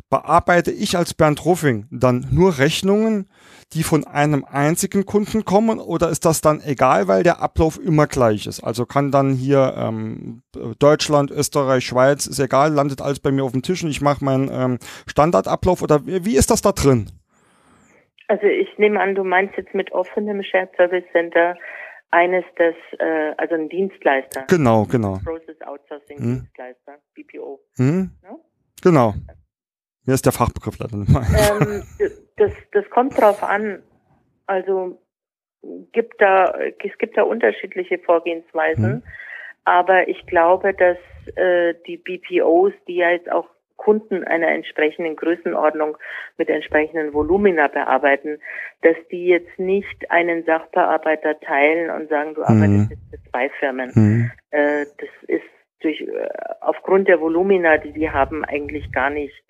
bearbeite ich als Bernd Ruffing dann nur Rechnungen, die von einem einzigen Kunden kommen oder ist das dann egal, weil der Ablauf immer gleich ist? Also kann dann hier ähm, Deutschland, Österreich, Schweiz, ist egal, landet alles bei mir auf dem Tisch und ich mache meinen ähm, Standardablauf oder wie ist das da drin? Also ich nehme an, du meinst jetzt mit offenem Shared Service Center eines das, äh, also ein Dienstleister. Genau, genau. Process Outsourcing hm. Dienstleister, BPO. Hm? No? Genau. Mir ist der Fachbegriff leider nicht mal. Ähm, das, das kommt drauf an. Also gibt da, es gibt da unterschiedliche Vorgehensweisen. Mhm. Aber ich glaube, dass äh, die BPOs, die ja jetzt auch Kunden einer entsprechenden Größenordnung mit entsprechenden Volumina bearbeiten, dass die jetzt nicht einen Sachbearbeiter teilen und sagen, du arbeitest mhm. jetzt für zwei Firmen. Mhm. Äh, das ist durch äh, aufgrund der Volumina, die die haben, eigentlich gar nicht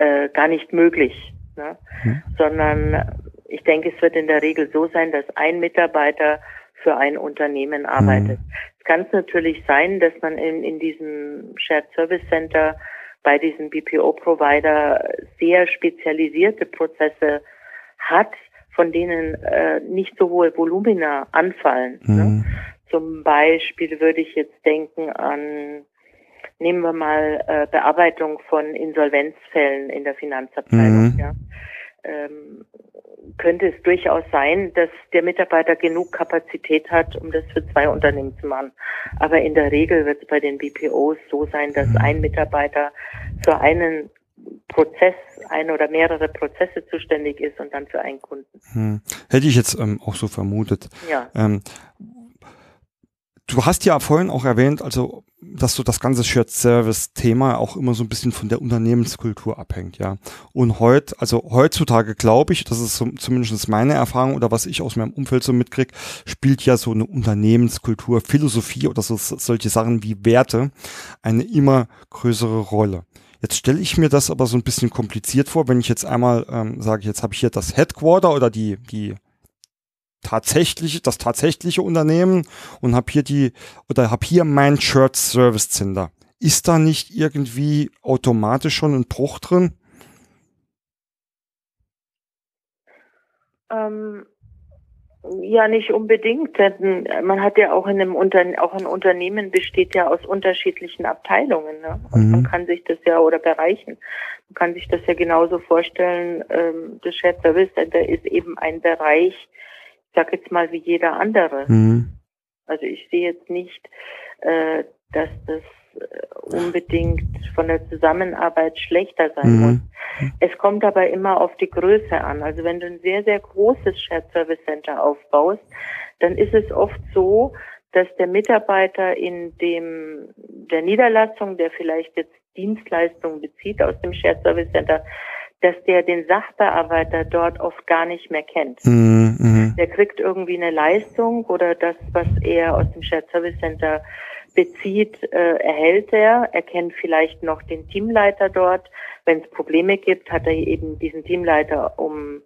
äh, gar nicht möglich, ne? Hm. sondern ich denke, es wird in der Regel so sein, dass ein Mitarbeiter für ein Unternehmen arbeitet. Hm. Es kann natürlich sein, dass man in, in diesem Shared Service Center bei diesem BPO-Provider sehr spezialisierte Prozesse hat, von denen äh, nicht so hohe Volumina anfallen. Ne? Hm. Ne? Zum Beispiel würde ich jetzt denken an nehmen wir mal äh, Bearbeitung von Insolvenzfällen in der Finanzabteilung. Mhm. Ja. Ähm, könnte es durchaus sein, dass der Mitarbeiter genug Kapazität hat, um das für zwei Unternehmen zu machen. Aber in der Regel wird es bei den BPOs so sein, dass mhm. ein Mitarbeiter für einen Prozess, ein oder mehrere Prozesse zuständig ist und dann für einen Kunden. Hm. Hätte ich jetzt ähm, auch so vermutet. Ja. Ähm, du hast ja vorhin auch erwähnt, also dass so das ganze Shared Service Thema auch immer so ein bisschen von der Unternehmenskultur abhängt, ja. Und heute, also heutzutage glaube ich, das ist so, zumindest meine Erfahrung oder was ich aus meinem Umfeld so mitkriege, spielt ja so eine Unternehmenskultur, Philosophie oder so, solche Sachen wie Werte eine immer größere Rolle. Jetzt stelle ich mir das aber so ein bisschen kompliziert vor, wenn ich jetzt einmal ähm, sage, jetzt habe ich hier das Headquarter oder die, die tatsächlich das tatsächliche Unternehmen und habe hier die oder habe hier mein Shirt Service Center. Ist da nicht irgendwie automatisch schon ein Bruch drin? Ähm, ja, nicht unbedingt. Denn man hat ja auch in einem Unternehmen, auch ein Unternehmen besteht ja aus unterschiedlichen Abteilungen. Ne? Und mhm. man kann sich das ja oder Bereichen. Man kann sich das ja genauso vorstellen. Ähm, das Shared Service Center ist eben ein Bereich, sag jetzt mal wie jeder andere. Mhm. Also ich sehe jetzt nicht, äh, dass das äh, unbedingt von der Zusammenarbeit schlechter sein mhm. muss. Es kommt aber immer auf die Größe an. Also wenn du ein sehr, sehr großes Shared Service Center aufbaust, dann ist es oft so, dass der Mitarbeiter in dem, der Niederlassung, der vielleicht jetzt Dienstleistungen bezieht aus dem Shared Service Center, dass der den Sachbearbeiter dort oft gar nicht mehr kennt. Mhm, mhm. Der kriegt irgendwie eine Leistung oder das, was er aus dem Shared Service Center bezieht, äh, erhält er. Er kennt vielleicht noch den Teamleiter dort. Wenn es Probleme gibt, hat er eben diesen Teamleiter, um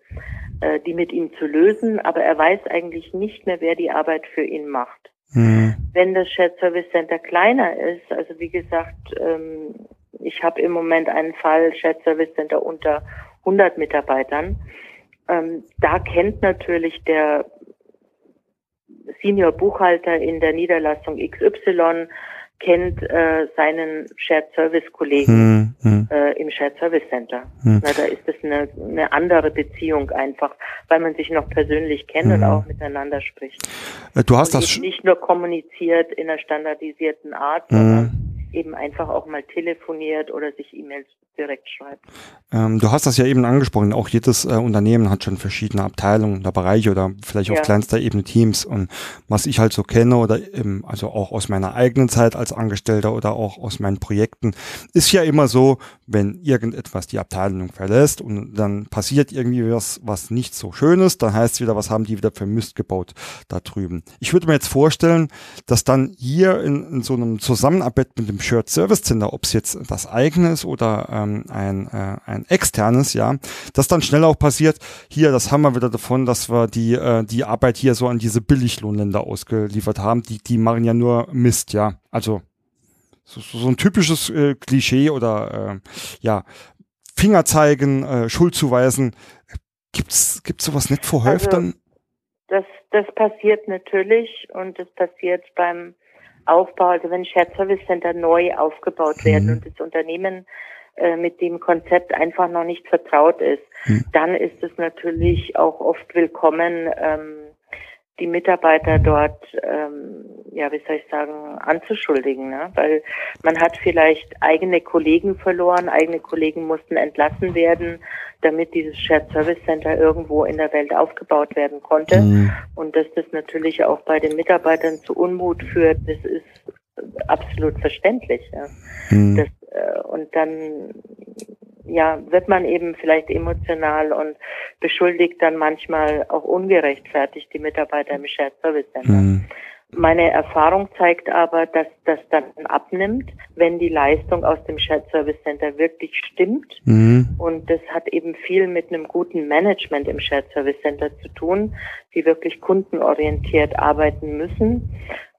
äh, die mit ihm zu lösen. Aber er weiß eigentlich nicht mehr, wer die Arbeit für ihn macht. Mhm. Wenn das Shared Service Center kleiner ist, also wie gesagt, ähm, ich habe im Moment einen Fall Shared Service Center unter 100 Mitarbeitern. Ähm, da kennt natürlich der Senior Buchhalter in der Niederlassung XY kennt äh, seinen Shared Service Kollegen hm, hm. Äh, im Shared Service Center. Hm. Na, da ist es eine, eine andere Beziehung einfach, weil man sich noch persönlich kennt und hm. auch miteinander spricht. Äh, du hast und das nicht nur kommuniziert in einer standardisierten Art, sondern hm eben einfach auch mal telefoniert oder sich E-Mails direkt schreibt. Ähm, du hast das ja eben angesprochen, auch jedes äh, Unternehmen hat schon verschiedene Abteilungen oder Bereiche oder vielleicht auf ja. kleinster Ebene Teams und was ich halt so kenne oder eben, also auch aus meiner eigenen Zeit als Angestellter oder auch aus meinen Projekten, ist ja immer so, wenn irgendetwas die Abteilung verlässt und dann passiert irgendwie was, was nicht so schön ist, dann heißt es wieder, was haben die wieder für Mist gebaut da drüben. Ich würde mir jetzt vorstellen, dass dann hier in, in so einem Zusammenarbeit mit dem Shared Service Center, ob es jetzt das eigene ist oder ähm, ein, äh, ein externes, ja, das dann schnell auch passiert. Hier, das haben wir wieder davon, dass wir die, äh, die Arbeit hier so an diese Billiglohnländer ausgeliefert haben. Die, die machen ja nur Mist, ja. Also so, so, ein typisches äh, Klischee oder äh, ja, Finger zeigen, äh, Schuld zuweisen. Gibt's, gibt's sowas nicht vor also, dann? Das, das passiert natürlich und das passiert beim Aufbau, also wenn Shared Service Center neu aufgebaut werden mhm. und das Unternehmen äh, mit dem Konzept einfach noch nicht vertraut ist, mhm. dann ist es natürlich auch oft willkommen, ähm, die Mitarbeiter dort, ähm, ja, wie soll ich sagen, anzuschuldigen, ne? weil man hat vielleicht eigene Kollegen verloren, eigene Kollegen mussten entlassen werden, damit dieses Shared Service Center irgendwo in der Welt aufgebaut werden konnte. Mhm. Und dass das natürlich auch bei den Mitarbeitern zu Unmut führt, das ist absolut verständlich. Ja? Mhm. Das, äh, und dann ja, wird man eben vielleicht emotional und beschuldigt dann manchmal auch ungerechtfertigt die Mitarbeiter im Shared Service Center. Mhm. Meine Erfahrung zeigt aber, dass das dann abnimmt, wenn die Leistung aus dem Shared Service Center wirklich stimmt. Mhm. Und das hat eben viel mit einem guten Management im Shared Service Center zu tun, die wirklich kundenorientiert arbeiten müssen.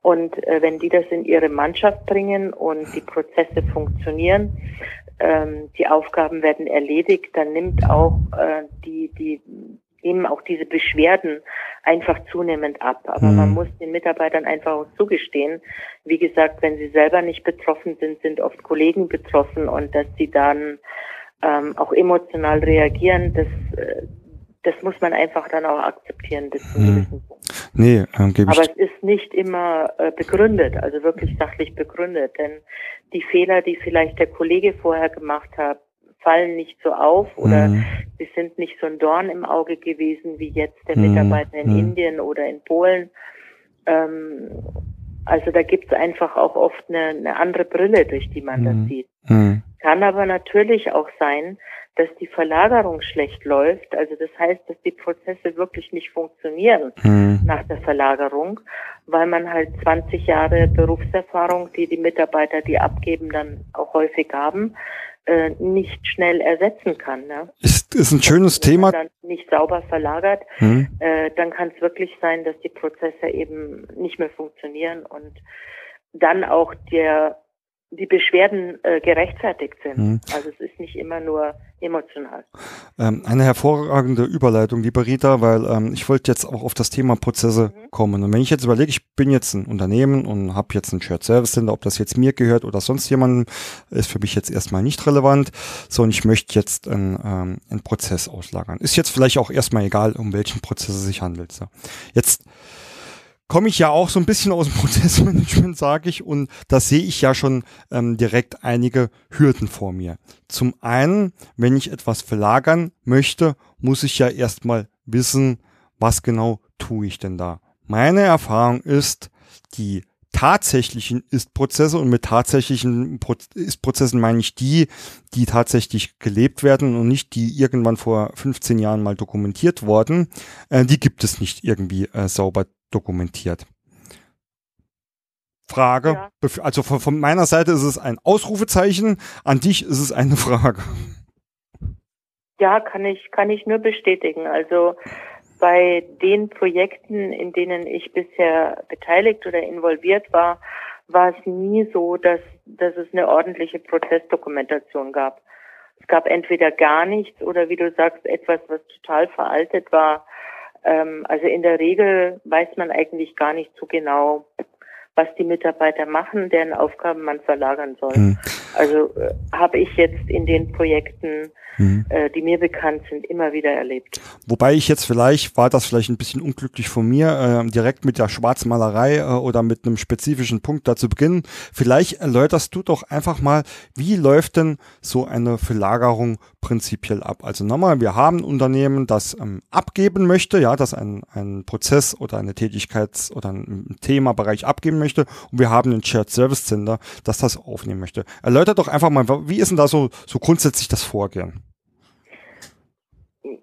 Und äh, wenn die das in ihre Mannschaft bringen und die Prozesse funktionieren, ähm, die Aufgaben werden erledigt, dann nimmt auch äh, die, die nehmen auch diese Beschwerden einfach zunehmend ab. Aber mhm. man muss den Mitarbeitern einfach auch zugestehen. Wie gesagt, wenn sie selber nicht betroffen sind, sind oft Kollegen betroffen und dass sie dann ähm, auch emotional reagieren, das, äh, das muss man einfach dann auch akzeptieren zu mhm. Nee, ähm, gebe Aber es ist nicht immer äh, begründet, also wirklich sachlich begründet, denn die Fehler, die vielleicht der Kollege vorher gemacht hat, fallen nicht so auf oder mhm. sie sind nicht so ein Dorn im Auge gewesen wie jetzt der mhm. Mitarbeiter in mhm. Indien oder in Polen. Ähm, also da gibt es einfach auch oft eine, eine, andere Brille, durch die man das mhm. sieht. Mhm. Kann aber natürlich auch sein, dass die Verlagerung schlecht läuft. Also das heißt, dass die Prozesse wirklich nicht funktionieren mhm. nach der Verlagerung, weil man halt 20 Jahre Berufserfahrung, die die Mitarbeiter, die abgeben, dann auch häufig haben, äh, nicht schnell ersetzen kann. Ne? Ist, ist ein schönes Wenn Thema. Dann nicht sauber verlagert, mhm. äh, dann kann es wirklich sein, dass die Prozesse eben nicht mehr funktionieren und dann auch der die Beschwerden äh, gerechtfertigt sind. Mhm. Also es ist nicht immer nur emotional. Ähm, eine hervorragende Überleitung, liebe Rita, weil ähm, ich wollte jetzt auch auf das Thema Prozesse mhm. kommen. Und wenn ich jetzt überlege, ich bin jetzt ein Unternehmen und habe jetzt ein Shared Service Center, ob das jetzt mir gehört oder sonst jemandem, ist für mich jetzt erstmal nicht relevant. So, und ich möchte jetzt einen, ähm, einen Prozess auslagern. Ist jetzt vielleicht auch erstmal egal, um welchen Prozess es sich handelt. So. Jetzt komme ich ja auch so ein bisschen aus dem Prozessmanagement, sage ich, und da sehe ich ja schon ähm, direkt einige Hürden vor mir. Zum einen, wenn ich etwas verlagern möchte, muss ich ja erstmal wissen, was genau tue ich denn da. Meine Erfahrung ist, die tatsächlichen Ist-Prozesse und mit tatsächlichen Ist-Prozessen meine ich die, die tatsächlich gelebt werden und nicht die irgendwann vor 15 Jahren mal dokumentiert wurden, äh, die gibt es nicht irgendwie äh, sauber dokumentiert. Frage. Ja. Also von, von, meiner Seite ist es ein Ausrufezeichen, an dich ist es eine Frage. Ja, kann ich, kann ich nur bestätigen. Also bei den Projekten, in denen ich bisher beteiligt oder involviert war, war es nie so, dass, dass es eine ordentliche Prozessdokumentation gab. Es gab entweder gar nichts oder wie du sagst, etwas, was total veraltet war. Ähm, also in der Regel weiß man eigentlich gar nicht so genau, was die Mitarbeiter machen, deren Aufgaben man verlagern soll. Hm. Also äh, habe ich jetzt in den Projekten mhm. äh, die mir bekannt sind, immer wieder erlebt. Wobei ich jetzt vielleicht, war das vielleicht ein bisschen unglücklich von mir, äh, direkt mit der Schwarzmalerei äh, oder mit einem spezifischen Punkt dazu beginnen. Vielleicht erläuterst du doch einfach mal, wie läuft denn so eine Verlagerung prinzipiell ab? Also nochmal, wir haben ein Unternehmen, das ähm, abgeben möchte, ja, das ein, ein Prozess oder eine Tätigkeits- oder ein Themabereich abgeben möchte und wir haben ein Shared Service Center, das das aufnehmen möchte. Erläutert doch einfach mal, wie ist denn da so, so grundsätzlich das Vorgehen?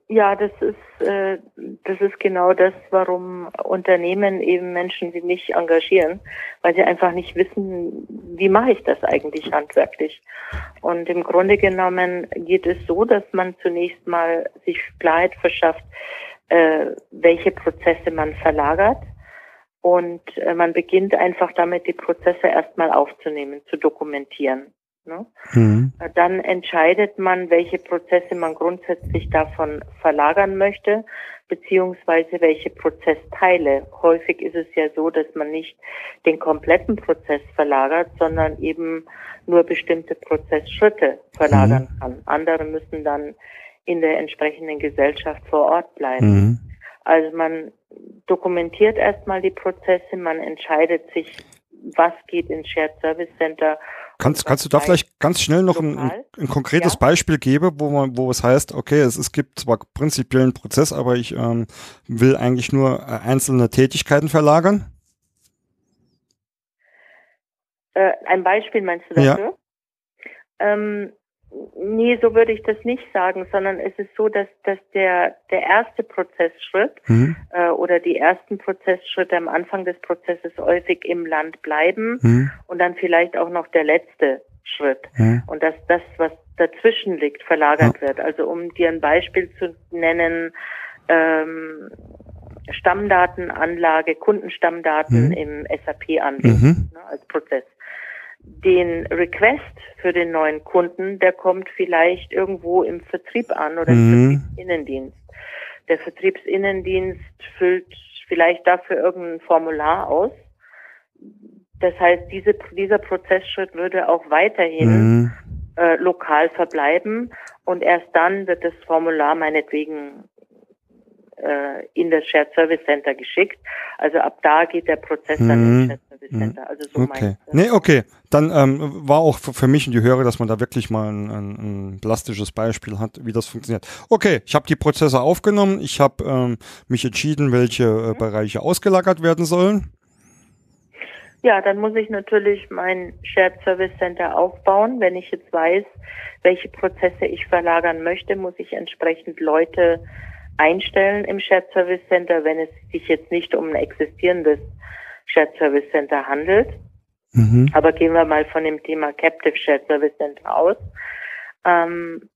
Ja, das ist äh, das ist genau das, warum Unternehmen eben Menschen wie mich engagieren, weil sie einfach nicht wissen, wie mache ich das eigentlich handwerklich. Und im Grunde genommen geht es so, dass man zunächst mal sich Klarheit verschafft, äh, welche Prozesse man verlagert. Und äh, man beginnt einfach damit, die Prozesse erstmal aufzunehmen, zu dokumentieren. Ne? Mhm. Dann entscheidet man, welche Prozesse man grundsätzlich davon verlagern möchte, beziehungsweise welche Prozessteile. Häufig ist es ja so, dass man nicht den kompletten Prozess verlagert, sondern eben nur bestimmte Prozessschritte verlagern mhm. kann. Andere müssen dann in der entsprechenden Gesellschaft vor Ort bleiben. Mhm. Also man dokumentiert erstmal die Prozesse, man entscheidet sich, was geht ins Shared Service Center Kannst, kannst du da vielleicht ganz schnell noch ein, ein, konkretes ja. Beispiel geben, wo man, wo es heißt, okay, es, es gibt zwar prinzipiell einen Prozess, aber ich ähm, will eigentlich nur äh, einzelne Tätigkeiten verlagern? Äh, ein Beispiel meinst du dafür? Ja. Ähm, Nee, so würde ich das nicht sagen, sondern es ist so, dass, dass der, der erste Prozessschritt mhm. äh, oder die ersten Prozessschritte am Anfang des Prozesses häufig im Land bleiben mhm. und dann vielleicht auch noch der letzte Schritt. Mhm. Und dass das, was dazwischen liegt, verlagert ja. wird. Also um dir ein Beispiel zu nennen, ähm, Stammdatenanlage, Kundenstammdaten mhm. im SAP-Anwendung mhm. ne, als Prozess den Request für den neuen Kunden, der kommt vielleicht irgendwo im Vertrieb an oder im mhm. Vertriebsinnendienst. Der Vertriebsinnendienst füllt vielleicht dafür irgendein Formular aus. Das heißt, diese, dieser Prozessschritt würde auch weiterhin mhm. äh, lokal verbleiben und erst dann wird das Formular meinetwegen äh, in das Shared Service Center geschickt. Also ab da geht der Prozess mhm. dann ins Shared Service mhm. Center. Also so okay. Nee, okay. Dann ähm, war auch für mich und die Hörer, dass man da wirklich mal ein, ein, ein plastisches Beispiel hat, wie das funktioniert. Okay, ich habe die Prozesse aufgenommen, ich habe ähm, mich entschieden, welche äh, mhm. Bereiche ausgelagert werden sollen. Ja, dann muss ich natürlich mein Shared Service Center aufbauen. Wenn ich jetzt weiß, welche Prozesse ich verlagern möchte, muss ich entsprechend Leute einstellen im Shared Service Center, wenn es sich jetzt nicht um ein existierendes Shared Service Center handelt. Mhm. Aber gehen wir mal von dem Thema Captive Shared Service Center aus. Ähm,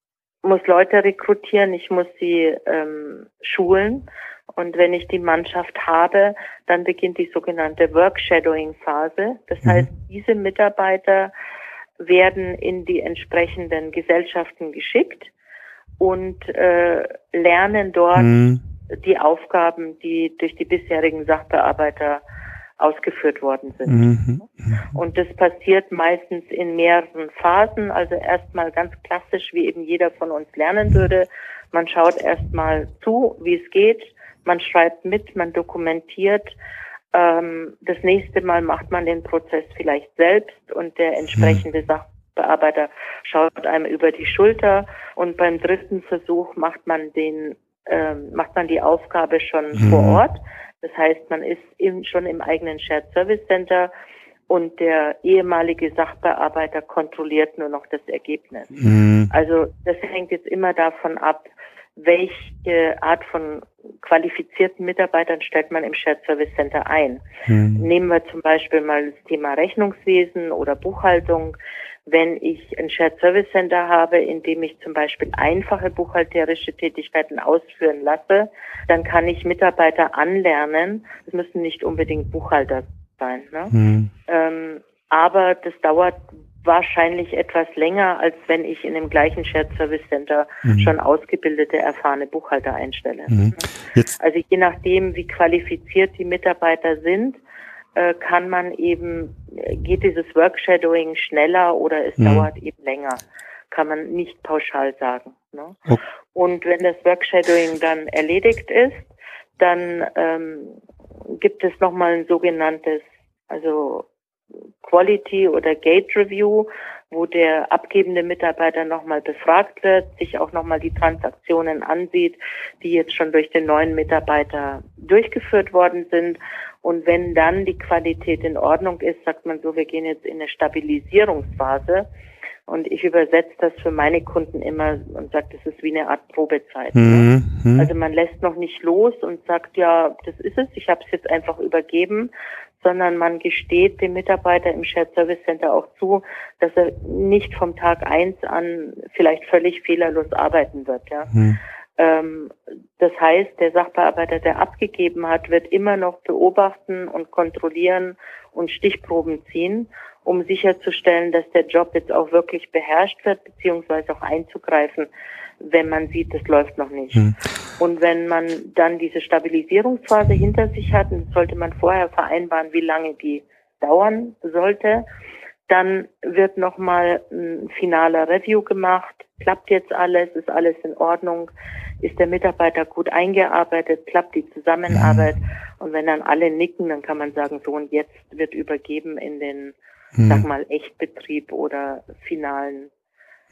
muss Leute rekrutieren, ich muss sie ähm, schulen. Und wenn ich die Mannschaft habe, dann beginnt die sogenannte Work-Shadowing-Phase. Das mhm. heißt, diese Mitarbeiter werden in die entsprechenden Gesellschaften geschickt und äh, lernen dort mhm. die Aufgaben, die durch die bisherigen Sachbearbeiter ausgeführt worden sind. Mhm. Und das passiert meistens in mehreren Phasen. Also erstmal ganz klassisch, wie eben jeder von uns lernen würde. Man schaut erstmal zu, wie es geht. Man schreibt mit, man dokumentiert. Ähm, das nächste Mal macht man den Prozess vielleicht selbst und der entsprechende mhm. Sachbearbeiter Bearbeiter schaut einem über die Schulter und beim dritten Versuch macht man den ähm, macht man die Aufgabe schon mhm. vor Ort. Das heißt, man ist im, schon im eigenen Shared Service Center und der ehemalige Sachbearbeiter kontrolliert nur noch das Ergebnis. Mhm. Also das hängt jetzt immer davon ab, welche Art von qualifizierten Mitarbeitern stellt man im Shared Service Center ein. Mhm. Nehmen wir zum Beispiel mal das Thema Rechnungswesen oder Buchhaltung. Wenn ich ein Shared Service Center habe, in dem ich zum Beispiel einfache buchhalterische Tätigkeiten ausführen lasse, dann kann ich Mitarbeiter anlernen. Es müssen nicht unbedingt Buchhalter sein. Ne? Mhm. Ähm, aber das dauert wahrscheinlich etwas länger, als wenn ich in dem gleichen Shared Service Center mhm. schon ausgebildete, erfahrene Buchhalter einstelle. Mhm. Also je nachdem, wie qualifiziert die Mitarbeiter sind, kann man eben, geht dieses Workshadowing schneller oder es mhm. dauert eben länger. Kann man nicht pauschal sagen. Ne? Okay. Und wenn das Workshadowing dann erledigt ist, dann ähm, gibt es nochmal ein sogenanntes, also Quality oder Gate Review, wo der abgebende Mitarbeiter nochmal befragt wird, sich auch nochmal die Transaktionen ansieht, die jetzt schon durch den neuen Mitarbeiter durchgeführt worden sind. Und wenn dann die Qualität in Ordnung ist, sagt man so, wir gehen jetzt in eine Stabilisierungsphase. Und ich übersetze das für meine Kunden immer und sage, das ist wie eine Art Probezeit. Ne? Mhm. Ne? Also man lässt noch nicht los und sagt, ja, das ist es, ich habe es jetzt einfach übergeben, sondern man gesteht dem Mitarbeiter im Shared Service Center auch zu, dass er nicht vom Tag eins an vielleicht völlig fehlerlos arbeiten wird. Ja. Hm. Ähm, das heißt, der Sachbearbeiter, der abgegeben hat, wird immer noch beobachten und kontrollieren und Stichproben ziehen, um sicherzustellen, dass der Job jetzt auch wirklich beherrscht wird, beziehungsweise auch einzugreifen, wenn man sieht, es läuft noch nicht. Hm. Und wenn man dann diese Stabilisierungsphase hinter sich hat, sollte man vorher vereinbaren, wie lange die dauern sollte, dann wird nochmal ein finaler Review gemacht. Klappt jetzt alles? Ist alles in Ordnung? Ist der Mitarbeiter gut eingearbeitet? Klappt die Zusammenarbeit? Mhm. Und wenn dann alle nicken, dann kann man sagen, so und jetzt wird übergeben in den, mhm. sag mal, Echtbetrieb oder finalen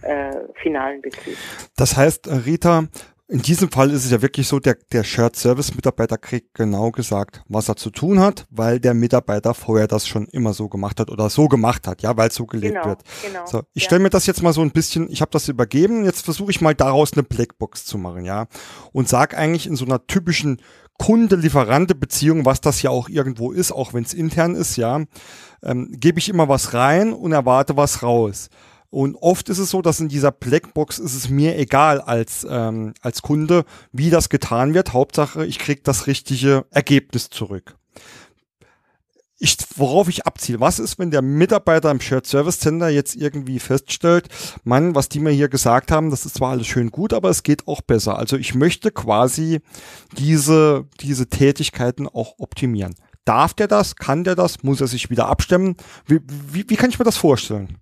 äh, finalen Betrieb. Das heißt, Rita, in diesem Fall ist es ja wirklich so, der, der Shared Service Mitarbeiter kriegt genau gesagt, was er zu tun hat, weil der Mitarbeiter vorher das schon immer so gemacht hat oder so gemacht hat, ja, weil es so gelebt genau, wird. Genau, so, ich ja. stelle mir das jetzt mal so ein bisschen, ich habe das übergeben, jetzt versuche ich mal daraus eine Blackbox zu machen, ja, und sag eigentlich in so einer typischen Kunde-Lieferante-Beziehung, was das ja auch irgendwo ist, auch wenn es intern ist, ja, ähm, gebe ich immer was rein und erwarte was raus. Und oft ist es so, dass in dieser Blackbox ist es mir egal als, ähm, als Kunde, wie das getan wird. Hauptsache, ich kriege das richtige Ergebnis zurück. Ich, worauf ich abziele, was ist, wenn der Mitarbeiter im Shared Service Center jetzt irgendwie feststellt, Mann, was die mir hier gesagt haben, das ist zwar alles schön gut, aber es geht auch besser. Also ich möchte quasi diese, diese Tätigkeiten auch optimieren. Darf der das? Kann der das? Muss er sich wieder abstimmen? Wie, wie, wie kann ich mir das vorstellen?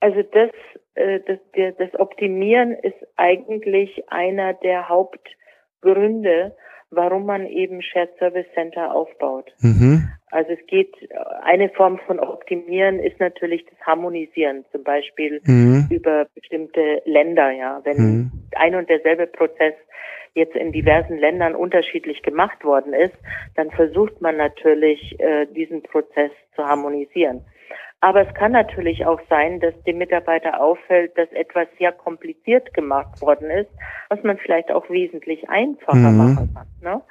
Also das, äh, das, das Optimieren ist eigentlich einer der Hauptgründe, warum man eben Shared Service Center aufbaut. Mhm. Also es geht, eine Form von Optimieren ist natürlich das Harmonisieren, zum Beispiel mhm. über bestimmte Länder, ja. Wenn mhm. ein und derselbe Prozess jetzt in diversen Ländern unterschiedlich gemacht worden ist, dann versucht man natürlich, äh, diesen Prozess zu harmonisieren. Aber es kann natürlich auch sein, dass dem Mitarbeiter auffällt, dass etwas sehr kompliziert gemacht worden ist, was man vielleicht auch wesentlich einfacher mhm. machen kann. Ne?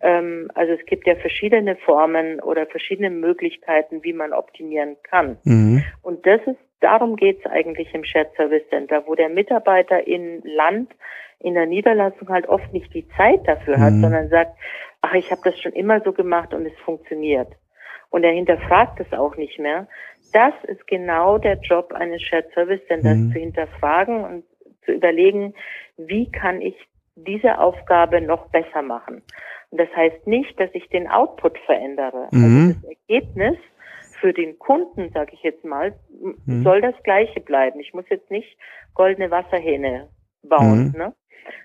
Ähm, also es gibt ja verschiedene Formen oder verschiedene Möglichkeiten, wie man optimieren kann. Mhm. Und das ist, darum geht es eigentlich im Shared Service Center, wo der Mitarbeiter in Land, in der Niederlassung halt oft nicht die Zeit dafür hat, mhm. sondern sagt, ach, ich habe das schon immer so gemacht und es funktioniert. Und er hinterfragt es auch nicht mehr, das ist genau der Job eines Shared Service Centers, mhm. zu hinterfragen und zu überlegen, wie kann ich diese Aufgabe noch besser machen. Und das heißt nicht, dass ich den Output verändere. Also mhm. Also das Ergebnis für den Kunden, sage ich jetzt mal, mhm. soll das gleiche bleiben. Ich muss jetzt nicht goldene Wasserhähne bauen. Mhm. Ne?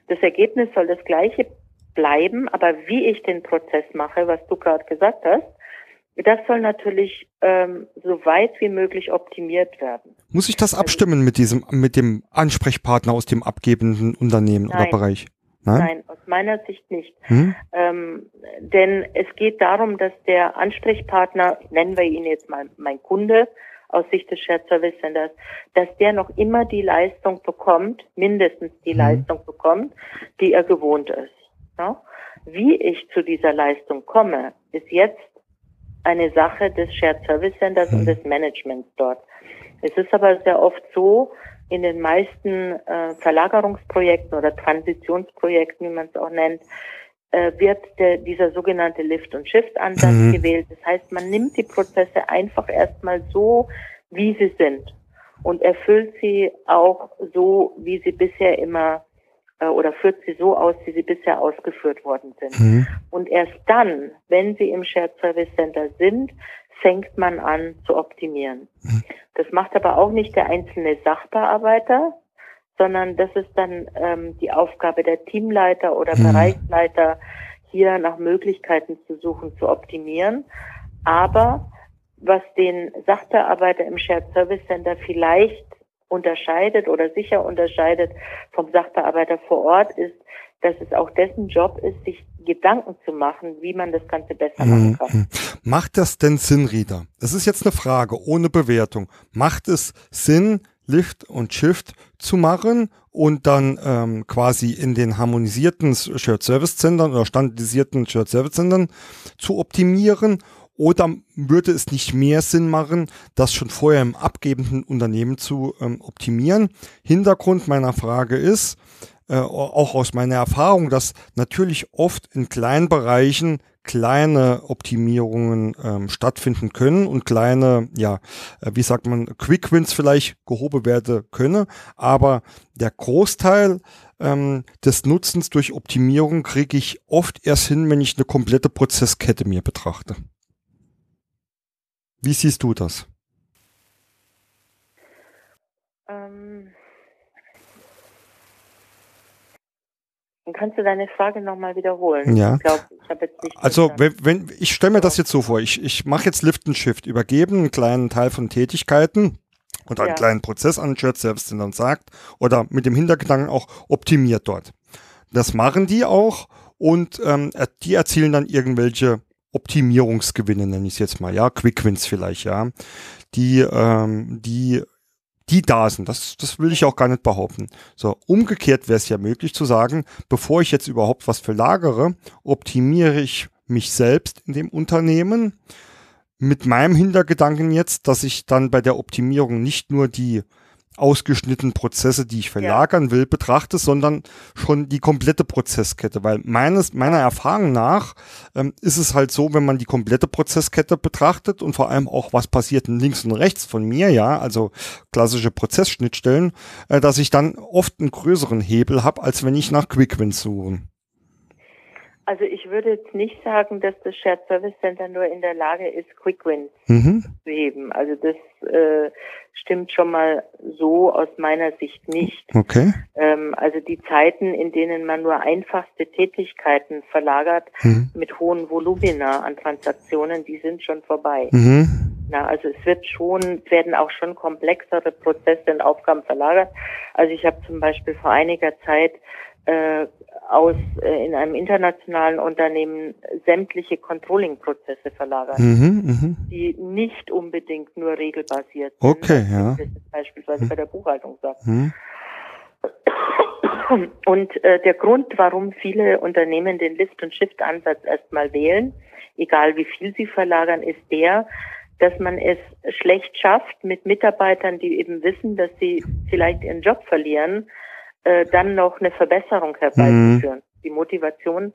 Das Ergebnis soll das gleiche bleiben, aber wie ich den Prozess mache, was du gerade gesagt hast, das soll natürlich ähm, so weit wie möglich optimiert werden. Muss ich das also abstimmen mit diesem, mit dem Ansprechpartner aus dem abgebenden Unternehmen Nein. oder Bereich? Nein, Nein aus meiner Sicht nicht. Hm? Ähm, denn es geht darum, dass der Ansprechpartner, nennen wir ihn jetzt mal mein Kunde, aus Sicht des Shared Service Centers, dass der noch immer die Leistung bekommt, mindestens die mhm. Leistung bekommt, die er gewohnt ist. Ja? Wie ich zu dieser Leistung komme, ist jetzt eine Sache des Shared Service Centers mhm. und des Managements dort. Es ist aber sehr oft so, in den meisten äh, Verlagerungsprojekten oder Transitionsprojekten, wie man es auch nennt, äh, wird der, dieser sogenannte Lift- und Shift-Ansatz mhm. gewählt. Das heißt, man nimmt die Prozesse einfach erstmal so, wie sie sind und erfüllt sie auch so, wie sie bisher immer oder führt sie so aus, wie sie bisher ausgeführt worden sind. Mhm. Und erst dann, wenn sie im Shared Service Center sind, fängt man an zu optimieren. Mhm. Das macht aber auch nicht der einzelne Sachbearbeiter, sondern das ist dann ähm, die Aufgabe der Teamleiter oder mhm. Bereichsleiter, hier nach Möglichkeiten zu suchen, zu optimieren. Aber was den Sachbearbeiter im Shared Service Center vielleicht unterscheidet oder sicher unterscheidet vom Sachbearbeiter vor Ort, ist, dass es auch dessen Job ist, sich Gedanken zu machen, wie man das Ganze besser machen mhm. kann. Macht das denn Sinn, Rita? Das ist jetzt eine Frage ohne Bewertung. Macht es Sinn, Lift und Shift zu machen und dann ähm, quasi in den harmonisierten Shared Service Zentren oder standardisierten Shared Service Zentren zu optimieren? Oder würde es nicht mehr Sinn machen, das schon vorher im abgebenden Unternehmen zu ähm, optimieren? Hintergrund meiner Frage ist, äh, auch aus meiner Erfahrung, dass natürlich oft in kleinen Bereichen kleine Optimierungen ähm, stattfinden können und kleine, ja, äh, wie sagt man, Quick Wins vielleicht gehoben werden können. Aber der Großteil ähm, des Nutzens durch Optimierung kriege ich oft erst hin, wenn ich eine komplette Prozesskette mir betrachte. Wie siehst du das? Ähm Kannst du deine Frage nochmal wiederholen? Ja. Ich glaube, ich habe jetzt nicht. Also, wenn, wenn, ich stelle mir das jetzt so vor, ich, ich mache jetzt Lift and Shift, übergeben einen kleinen Teil von Tätigkeiten und einen ja. kleinen Prozess an den Shared Service Center sagt, oder mit dem Hintergedanken auch optimiert dort. Das machen die auch und ähm, die erzielen dann irgendwelche Optimierungsgewinne, nenne ich es jetzt mal, ja, Quick Wins vielleicht, ja, die, ähm, die die da sind. Das, das will ich auch gar nicht behaupten. So, umgekehrt wäre es ja möglich zu sagen, bevor ich jetzt überhaupt was verlagere, optimiere ich mich selbst in dem Unternehmen mit meinem Hintergedanken jetzt, dass ich dann bei der Optimierung nicht nur die ausgeschnittenen Prozesse, die ich verlagern will, betrachte, sondern schon die komplette Prozesskette. Weil meines, meiner Erfahrung nach ähm, ist es halt so, wenn man die komplette Prozesskette betrachtet und vor allem auch, was passiert links und rechts von mir, ja, also klassische Prozessschnittstellen, äh, dass ich dann oft einen größeren Hebel habe, als wenn ich nach Quickwins suche. Also ich würde jetzt nicht sagen, dass das Shared Service Center nur in der Lage ist, Quick Wins mhm. zu heben. Also das äh, stimmt schon mal so aus meiner Sicht nicht. Okay. Ähm, also die Zeiten, in denen man nur einfachste Tätigkeiten verlagert mhm. mit hohen Volumina an Transaktionen, die sind schon vorbei. Mhm. Na, also es wird schon, werden auch schon komplexere Prozesse und Aufgaben verlagert. Also ich habe zum Beispiel vor einiger Zeit äh, aus äh, in einem internationalen Unternehmen sämtliche Controlling-Prozesse verlagert, mhm, mh. die nicht unbedingt nur regelbasiert sind. Okay, ja. Das ist beispielsweise mhm. bei der Buchhaltung sagt. Mhm. Und äh, der Grund, warum viele Unternehmen den Lift- und Shift-Ansatz erstmal wählen, egal wie viel sie verlagern, ist der, dass man es schlecht schafft, mit Mitarbeitern, die eben wissen, dass sie vielleicht ihren Job verlieren, äh, dann noch eine Verbesserung herbeizuführen. Mhm. Die Motivation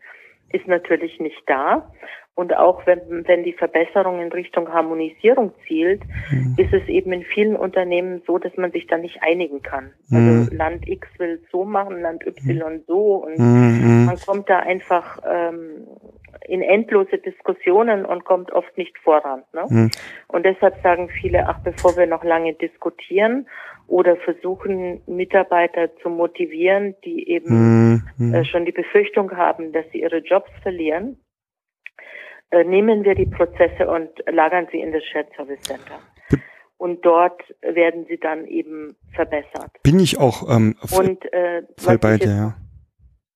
ist natürlich nicht da. Und auch wenn, wenn die Verbesserung in Richtung Harmonisierung zielt, mhm. ist es eben in vielen Unternehmen so, dass man sich da nicht einigen kann. Also mhm. Also Land X will so machen, Land Y mhm. so und mhm. man kommt da einfach ähm, in endlose Diskussionen und kommt oft nicht voran. Ne? Mhm. Und deshalb sagen viele, ach, bevor wir noch lange diskutieren oder versuchen, Mitarbeiter zu motivieren, die eben mhm. äh, schon die Befürchtung haben, dass sie ihre Jobs verlieren, äh, nehmen wir die Prozesse und lagern sie in das Shared Service Center. Und dort werden sie dann eben verbessert. Bin ich auch ähm, und, äh, voll bei dir, ja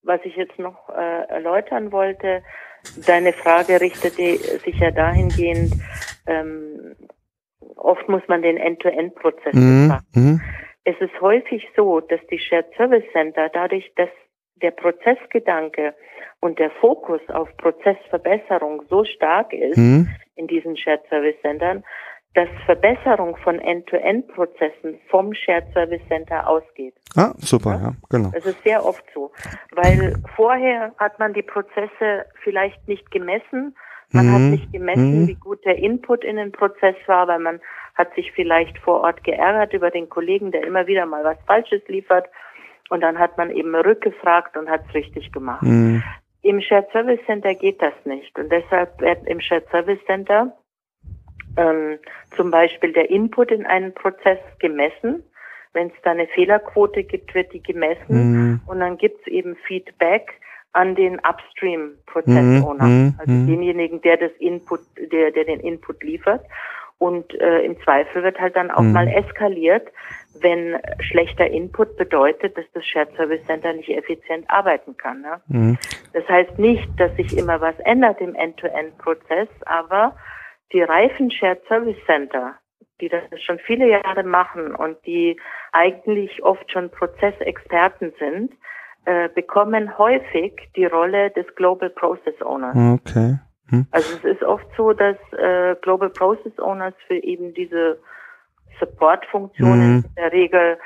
was ich jetzt noch äh, erläutern wollte, deine Frage richtete sich ja dahingehend, ähm, oft muss man den End-to-End-Prozess mhm. betrachten. Mhm. Es ist häufig so, dass die Shared Service Center dadurch, dass der Prozessgedanke und der Fokus auf Prozessverbesserung so stark ist mhm. in diesen Shared Service Centern, dass Verbesserung von End-to-End-Prozessen vom Shared Service Center ausgeht. Ah, super, ja, ja genau. Das ist sehr oft so, weil vorher hat man die Prozesse vielleicht nicht gemessen, man mhm. hat nicht gemessen, mhm. wie gut der Input in den Prozess war, weil man hat sich vielleicht vor Ort geärgert über den Kollegen, der immer wieder mal was Falsches liefert. Und dann hat man eben rückgefragt und hat es richtig gemacht. Mhm. Im Shared Service Center geht das nicht. Und deshalb wird im Shared Service Center ähm, zum Beispiel der Input in einen Prozess gemessen. Wenn es da eine Fehlerquote gibt, wird die gemessen. Mhm. Und dann gibt es eben Feedback an den Upstream-Prozess-Owner, mhm. also mhm. denjenigen, der das Input, der, der den Input liefert. Und äh, im Zweifel wird halt dann auch mhm. mal eskaliert, wenn schlechter Input bedeutet, dass das Shared Service Center nicht effizient arbeiten kann. Ne? Mhm. Das heißt nicht, dass sich immer was ändert im End-to-End-Prozess, aber die reifen Shared Service Center, die das schon viele Jahre machen und die eigentlich oft schon Prozessexperten sind, äh, bekommen häufig die Rolle des Global Process Owners. Okay. Hm. Also es ist oft so, dass äh, Global Process Owners für eben diese Support-Funktionen hm. in der Regel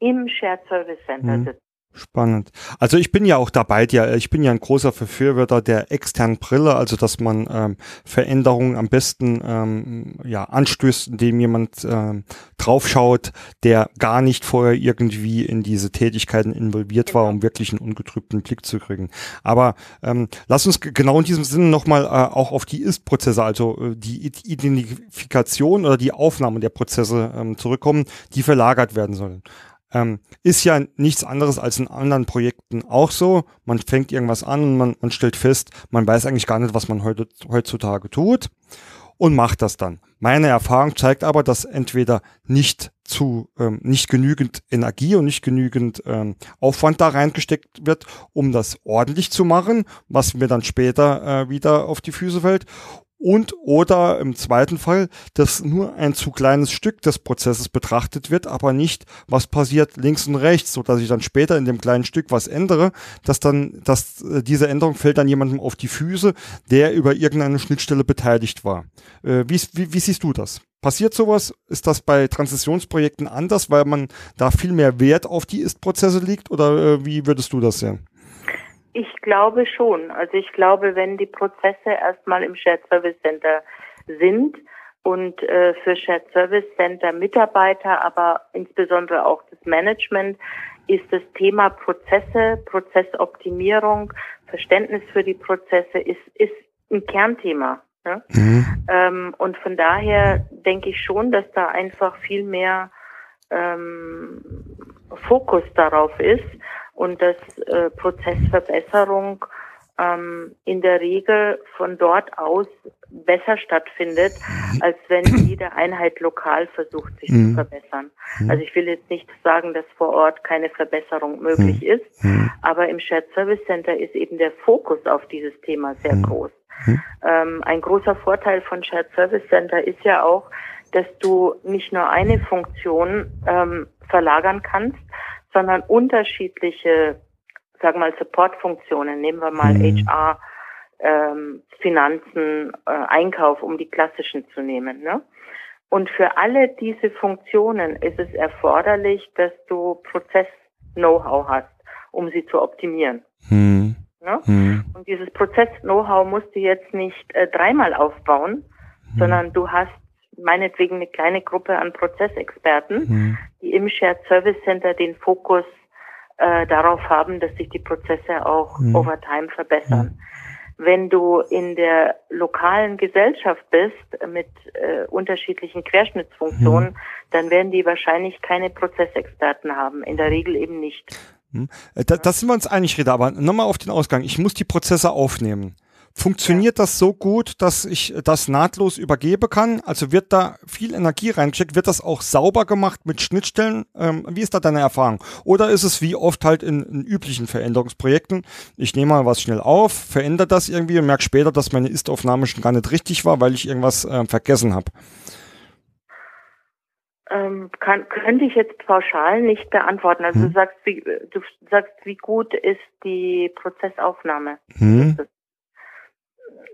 im Shared Service Center hm. sitzen. Spannend. Also ich bin ja auch dabei, ja, ich bin ja ein großer Befürworter der externen Brille, also dass man ähm, Veränderungen am besten ähm, ja anstößt, indem jemand ähm, draufschaut, der gar nicht vorher irgendwie in diese Tätigkeiten involviert war, um wirklich einen ungetrübten Blick zu kriegen. Aber ähm, lass uns genau in diesem Sinne nochmal äh, auch auf die Ist-Prozesse, also äh, die Identifikation oder die Aufnahme der Prozesse ähm, zurückkommen, die verlagert werden sollen. Ähm, ist ja nichts anderes als in anderen Projekten auch so. Man fängt irgendwas an und man, man stellt fest, man weiß eigentlich gar nicht, was man heute, heutzutage tut und macht das dann. Meine Erfahrung zeigt aber, dass entweder nicht zu ähm, nicht genügend Energie und nicht genügend ähm, Aufwand da reingesteckt wird, um das ordentlich zu machen, was mir dann später äh, wieder auf die Füße fällt, und oder im zweiten Fall, dass nur ein zu kleines Stück des Prozesses betrachtet wird, aber nicht, was passiert links und rechts, so dass ich dann später in dem kleinen Stück was ändere, dass dann, dass äh, diese Änderung fällt dann jemandem auf die Füße, der über irgendeine Schnittstelle beteiligt war. Äh, wie, wie, wie siehst du das? Passiert sowas? Ist das bei Transitionsprojekten anders, weil man da viel mehr Wert auf die Ist-Prozesse liegt oder äh, wie würdest du das sehen? Ich glaube schon. Also ich glaube, wenn die Prozesse erstmal im Shared Service Center sind und äh, für Shared Service Center Mitarbeiter, aber insbesondere auch das Management, ist das Thema Prozesse, Prozessoptimierung, Verständnis für die Prozesse ist, ist ein Kernthema. Ne? Mhm. Ähm, und von daher denke ich schon, dass da einfach viel mehr ähm, Fokus darauf ist und dass äh, Prozessverbesserung ähm, in der Regel von dort aus besser stattfindet, mhm. als wenn jede Einheit lokal versucht, sich mhm. zu verbessern. Mhm. Also ich will jetzt nicht sagen, dass vor Ort keine Verbesserung möglich mhm. ist, mhm. aber im Shared Service Center ist eben der Fokus auf dieses Thema sehr mhm. groß. Ähm, ein großer Vorteil von Shared Service Center ist ja auch, dass du nicht nur eine Funktion ähm, verlagern kannst, sondern unterschiedliche, sagen wir mal, Supportfunktionen. Nehmen wir mal mhm. HR, ähm, Finanzen, äh, Einkauf, um die klassischen zu nehmen. Ne? Und für alle diese Funktionen ist es erforderlich, dass du Prozess-Know-how hast, um sie zu optimieren. Mhm. Ne? Mhm. Und dieses Prozess-Know-how musst du jetzt nicht äh, dreimal aufbauen, mhm. sondern du hast meinetwegen eine kleine Gruppe an Prozessexperten, mhm. die im Shared Service Center den Fokus äh, darauf haben, dass sich die Prozesse auch mhm. over time verbessern. Mhm. Wenn du in der lokalen Gesellschaft bist mit äh, unterschiedlichen Querschnittsfunktionen, mhm. dann werden die wahrscheinlich keine Prozessexperten haben. In der Regel eben nicht. Mhm. Da, das sind wir uns einig, Reda, aber nochmal auf den Ausgang. Ich muss die Prozesse aufnehmen. Funktioniert ja. das so gut, dass ich das nahtlos übergebe kann? Also wird da viel Energie reingesteckt? Wird das auch sauber gemacht mit Schnittstellen? Ähm, wie ist da deine Erfahrung? Oder ist es wie oft halt in, in üblichen Veränderungsprojekten? Ich nehme mal was schnell auf, verändere das irgendwie und merke später, dass meine Ist-Aufnahme schon gar nicht richtig war, weil ich irgendwas äh, vergessen habe. Ähm, kann, könnte ich jetzt pauschal nicht beantworten. Also hm. du sagst, wie, du sagst, wie gut ist die Prozessaufnahme? Hm.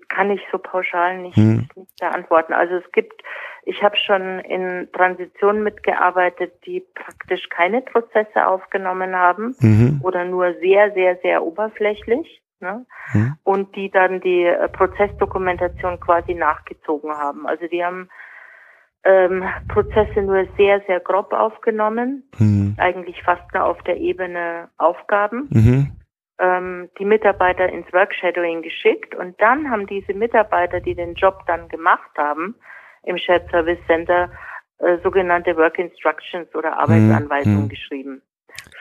Kann ich so pauschal nicht, hm. nicht beantworten. Also es gibt, ich habe schon in Transitionen mitgearbeitet, die praktisch keine Prozesse aufgenommen haben mhm. oder nur sehr, sehr, sehr oberflächlich. Ne? Mhm. Und die dann die äh, Prozessdokumentation quasi nachgezogen haben. Also die haben ähm, Prozesse nur sehr, sehr grob aufgenommen, mhm. eigentlich fast nur auf der Ebene Aufgaben, mhm. Ähm, die Mitarbeiter ins Workshadowing geschickt und dann haben diese Mitarbeiter, die den Job dann gemacht haben, im Shared Service Center äh, sogenannte Work Instructions oder mhm. Arbeitsanweisungen mhm. geschrieben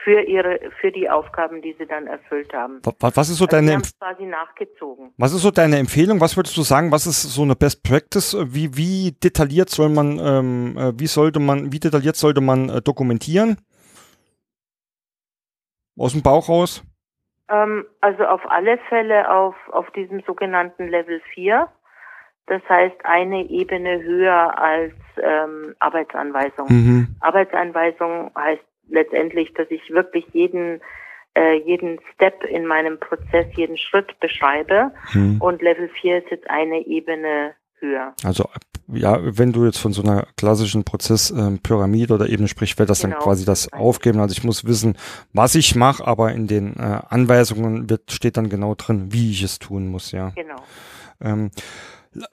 für ihre für die Aufgaben, die sie dann erfüllt haben. Was ist so also deine quasi nachgezogen. Was ist so deine Empfehlung? Was würdest du sagen? Was ist so eine Best Practice? Wie wie detailliert soll man ähm, äh, wie sollte man wie detailliert sollte man äh, dokumentieren? Aus dem Bauch raus? Ähm, also auf alle Fälle auf auf diesem sogenannten Level 4. Das heißt eine Ebene höher als ähm, Arbeitsanweisung. Mhm. Arbeitsanweisung heißt letztendlich, dass ich wirklich jeden äh, jeden Step in meinem Prozess, jeden Schritt beschreibe. Hm. Und Level 4 ist jetzt eine Ebene höher. Also ja, wenn du jetzt von so einer klassischen Prozesspyramide ähm, oder Ebene sprichst, wird das genau. dann quasi das aufgeben. Also ich muss wissen, was ich mache, aber in den äh, Anweisungen wird, steht dann genau drin, wie ich es tun muss, ja. Genau. Ähm,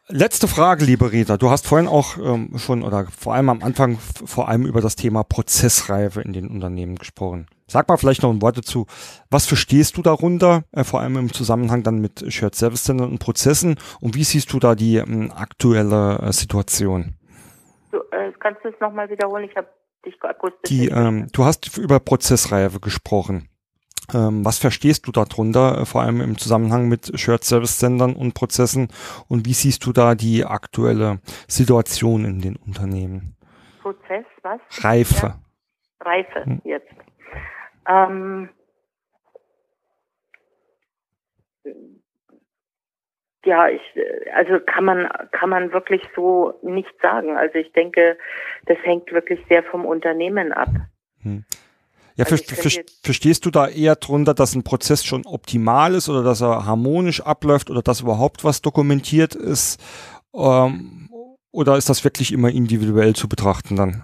Letzte Frage, liebe Rita. Du hast vorhin auch ähm, schon oder vor allem am Anfang vor allem über das Thema Prozessreife in den Unternehmen gesprochen. Sag mal vielleicht noch ein Wort dazu. Was verstehst du darunter, äh, vor allem im Zusammenhang dann mit Shared Service Centern und Prozessen und wie siehst du da die ähm, aktuelle äh, Situation? Du, äh, kannst du es nochmal wiederholen? Ich habe dich akustisch. Die, ähm, du hast über Prozessreife gesprochen. Ähm, was verstehst du darunter, äh, vor allem im Zusammenhang mit Shared Service Sendern und Prozessen? Und wie siehst du da die aktuelle Situation in den Unternehmen? Prozess, was? Reife. Ja. Reife, hm. jetzt. Ähm, ja, ich, also kann man, kann man wirklich so nicht sagen. Also ich denke, das hängt wirklich sehr vom Unternehmen ab. Hm. Ja, also ver ver verstehst du da eher drunter, dass ein Prozess schon optimal ist oder dass er harmonisch abläuft oder dass überhaupt was dokumentiert ist? Ähm, oder ist das wirklich immer individuell zu betrachten dann?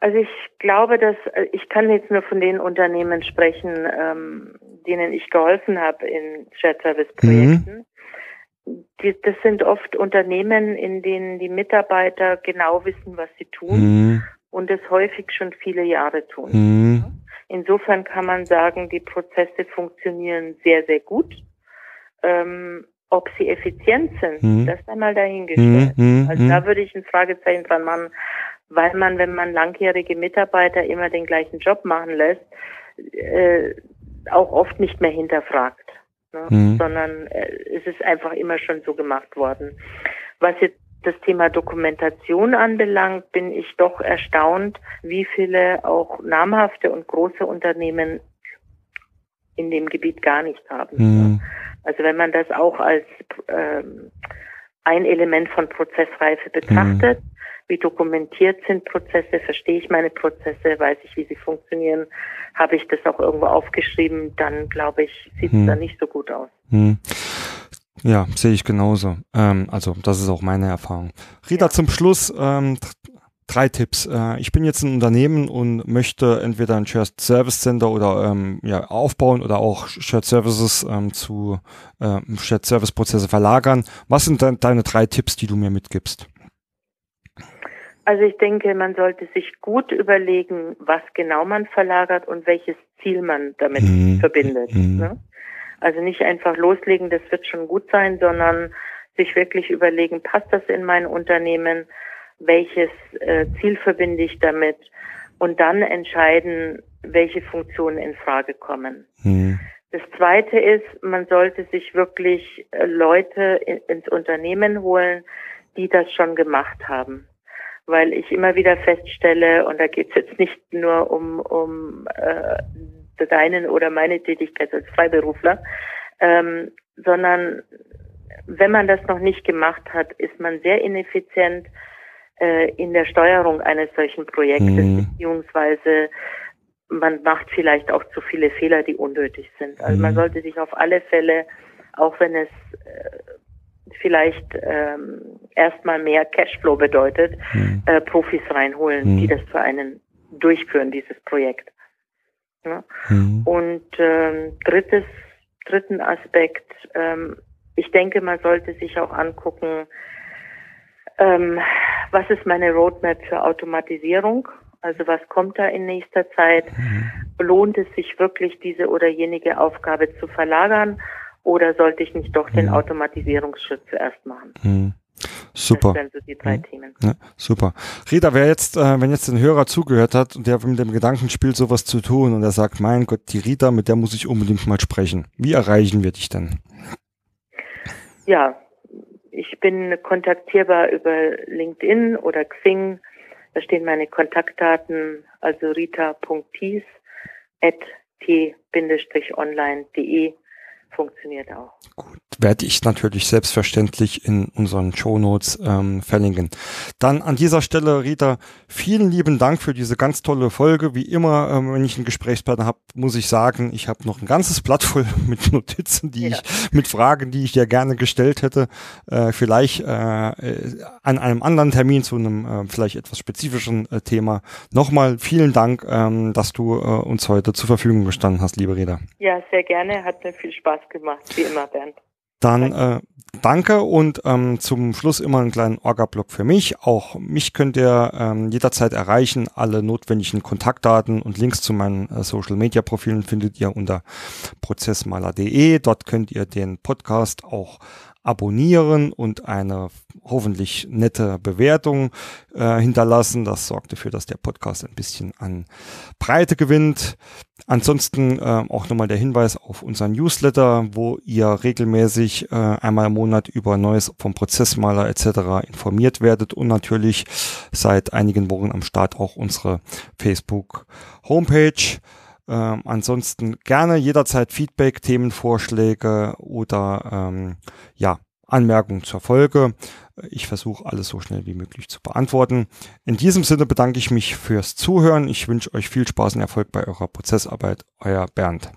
Also ich glaube, dass äh, ich kann jetzt nur von den Unternehmen sprechen, ähm, denen ich geholfen habe in Shared Service Projekten. Mhm. Die, das sind oft Unternehmen, in denen die Mitarbeiter genau wissen, was sie tun mhm und es häufig schon viele Jahre tun. Mhm. Insofern kann man sagen, die Prozesse funktionieren sehr, sehr gut. Ähm, ob sie effizient sind, mhm. das einmal dahingestellt. Mhm. Also da würde ich ein Fragezeichen dran machen, weil man, wenn man langjährige Mitarbeiter immer den gleichen Job machen lässt, äh, auch oft nicht mehr hinterfragt, ne? mhm. sondern äh, es ist einfach immer schon so gemacht worden. Was jetzt das Thema Dokumentation anbelangt, bin ich doch erstaunt, wie viele auch namhafte und große Unternehmen in dem Gebiet gar nicht haben. Mhm. Also wenn man das auch als ähm, ein Element von Prozessreife betrachtet, mhm. Wie dokumentiert sind Prozesse, verstehe ich meine Prozesse, weiß ich, wie sie funktionieren, habe ich das auch irgendwo aufgeschrieben, dann glaube ich, sieht es mhm. da nicht so gut aus. Mhm. Ja, sehe ich genauso. Ähm, also das ist auch meine Erfahrung. Rita, ja. zum Schluss ähm, drei Tipps. Äh, ich bin jetzt ein Unternehmen und möchte entweder ein Shared Service Center oder ähm, ja, aufbauen oder auch Shared Services ähm, zu äh, Shared Service Prozesse verlagern. Was sind de deine drei Tipps, die du mir mitgibst? Also ich denke, man sollte sich gut überlegen, was genau man verlagert und welches Ziel man damit mhm. verbindet. Mhm. Ne? Also nicht einfach loslegen, das wird schon gut sein, sondern sich wirklich überlegen, passt das in mein Unternehmen? Welches äh, Ziel verbinde ich damit? Und dann entscheiden, welche Funktionen in Frage kommen. Mhm. Das zweite ist, man sollte sich wirklich äh, Leute ins Unternehmen holen, die das schon gemacht haben. Weil ich immer wieder feststelle, und da geht es jetzt nicht nur um, um äh, deinen oder meine Tätigkeit als Freiberufler, ähm, sondern wenn man das noch nicht gemacht hat, ist man sehr ineffizient äh, in der Steuerung eines solchen Projektes, mhm. beziehungsweise man macht vielleicht auch zu viele Fehler, die unnötig sind. Also mhm. man sollte sich auf alle Fälle, auch wenn es äh, vielleicht ähm, erstmal mehr Cashflow bedeutet, mhm. äh, Profis reinholen, die mhm. das für einen durchführen, dieses Projekt. Ja? Mhm. Und ähm, drittes, dritten Aspekt, ähm, ich denke, man sollte sich auch angucken, ähm, was ist meine Roadmap für Automatisierung? Also was kommt da in nächster Zeit? Mhm. Lohnt es sich wirklich, diese oder jenige Aufgabe zu verlagern? Oder sollte ich nicht doch den mhm. Automatisierungsschritt zuerst machen? Mhm. Super. Das so die drei mhm. Themen. Ja, super. Rita, wer jetzt, äh, wenn jetzt ein Hörer zugehört hat und der mit dem Gedanken spielt, sowas zu tun und er sagt, mein Gott, die Rita, mit der muss ich unbedingt mal sprechen. Wie erreichen wir dich denn? Ja, ich bin kontaktierbar über LinkedIn oder Xing. Da stehen meine Kontaktdaten, also rita.thies at t-online.de funktioniert auch. Gut, werde ich natürlich selbstverständlich in unseren Shownotes ähm, verlinken. Dann an dieser Stelle, Rita, vielen lieben Dank für diese ganz tolle Folge. Wie immer, ähm, wenn ich einen Gesprächspartner habe, muss ich sagen, ich habe noch ein ganzes Blatt voll mit Notizen, die ja. ich, mit Fragen, die ich dir gerne gestellt hätte. Äh, vielleicht äh, an einem anderen Termin zu einem äh, vielleicht etwas spezifischen äh, Thema. Nochmal vielen Dank, ähm, dass du äh, uns heute zur Verfügung gestanden hast, liebe Rita. Ja, sehr gerne. Hat mir viel Spaß gemacht, wie immer, Bernd. Dann äh, danke und ähm, zum Schluss immer einen kleinen Orga-Block für mich. Auch mich könnt ihr ähm, jederzeit erreichen. Alle notwendigen Kontaktdaten und Links zu meinen äh, Social-Media-Profilen findet ihr unter prozessmaler.de. Dort könnt ihr den Podcast auch abonnieren und eine hoffentlich nette Bewertung äh, hinterlassen. Das sorgt dafür, dass der Podcast ein bisschen an Breite gewinnt. Ansonsten äh, auch nochmal der Hinweis auf unseren Newsletter, wo ihr regelmäßig äh, einmal im Monat über Neues vom Prozessmaler etc. informiert werdet und natürlich seit einigen Wochen am Start auch unsere Facebook Homepage. Ähm, ansonsten gerne jederzeit Feedback, Themenvorschläge oder ähm, ja, Anmerkungen zur Folge. Ich versuche alles so schnell wie möglich zu beantworten. In diesem Sinne bedanke ich mich fürs Zuhören. Ich wünsche euch viel Spaß und Erfolg bei eurer Prozessarbeit. Euer Bernd.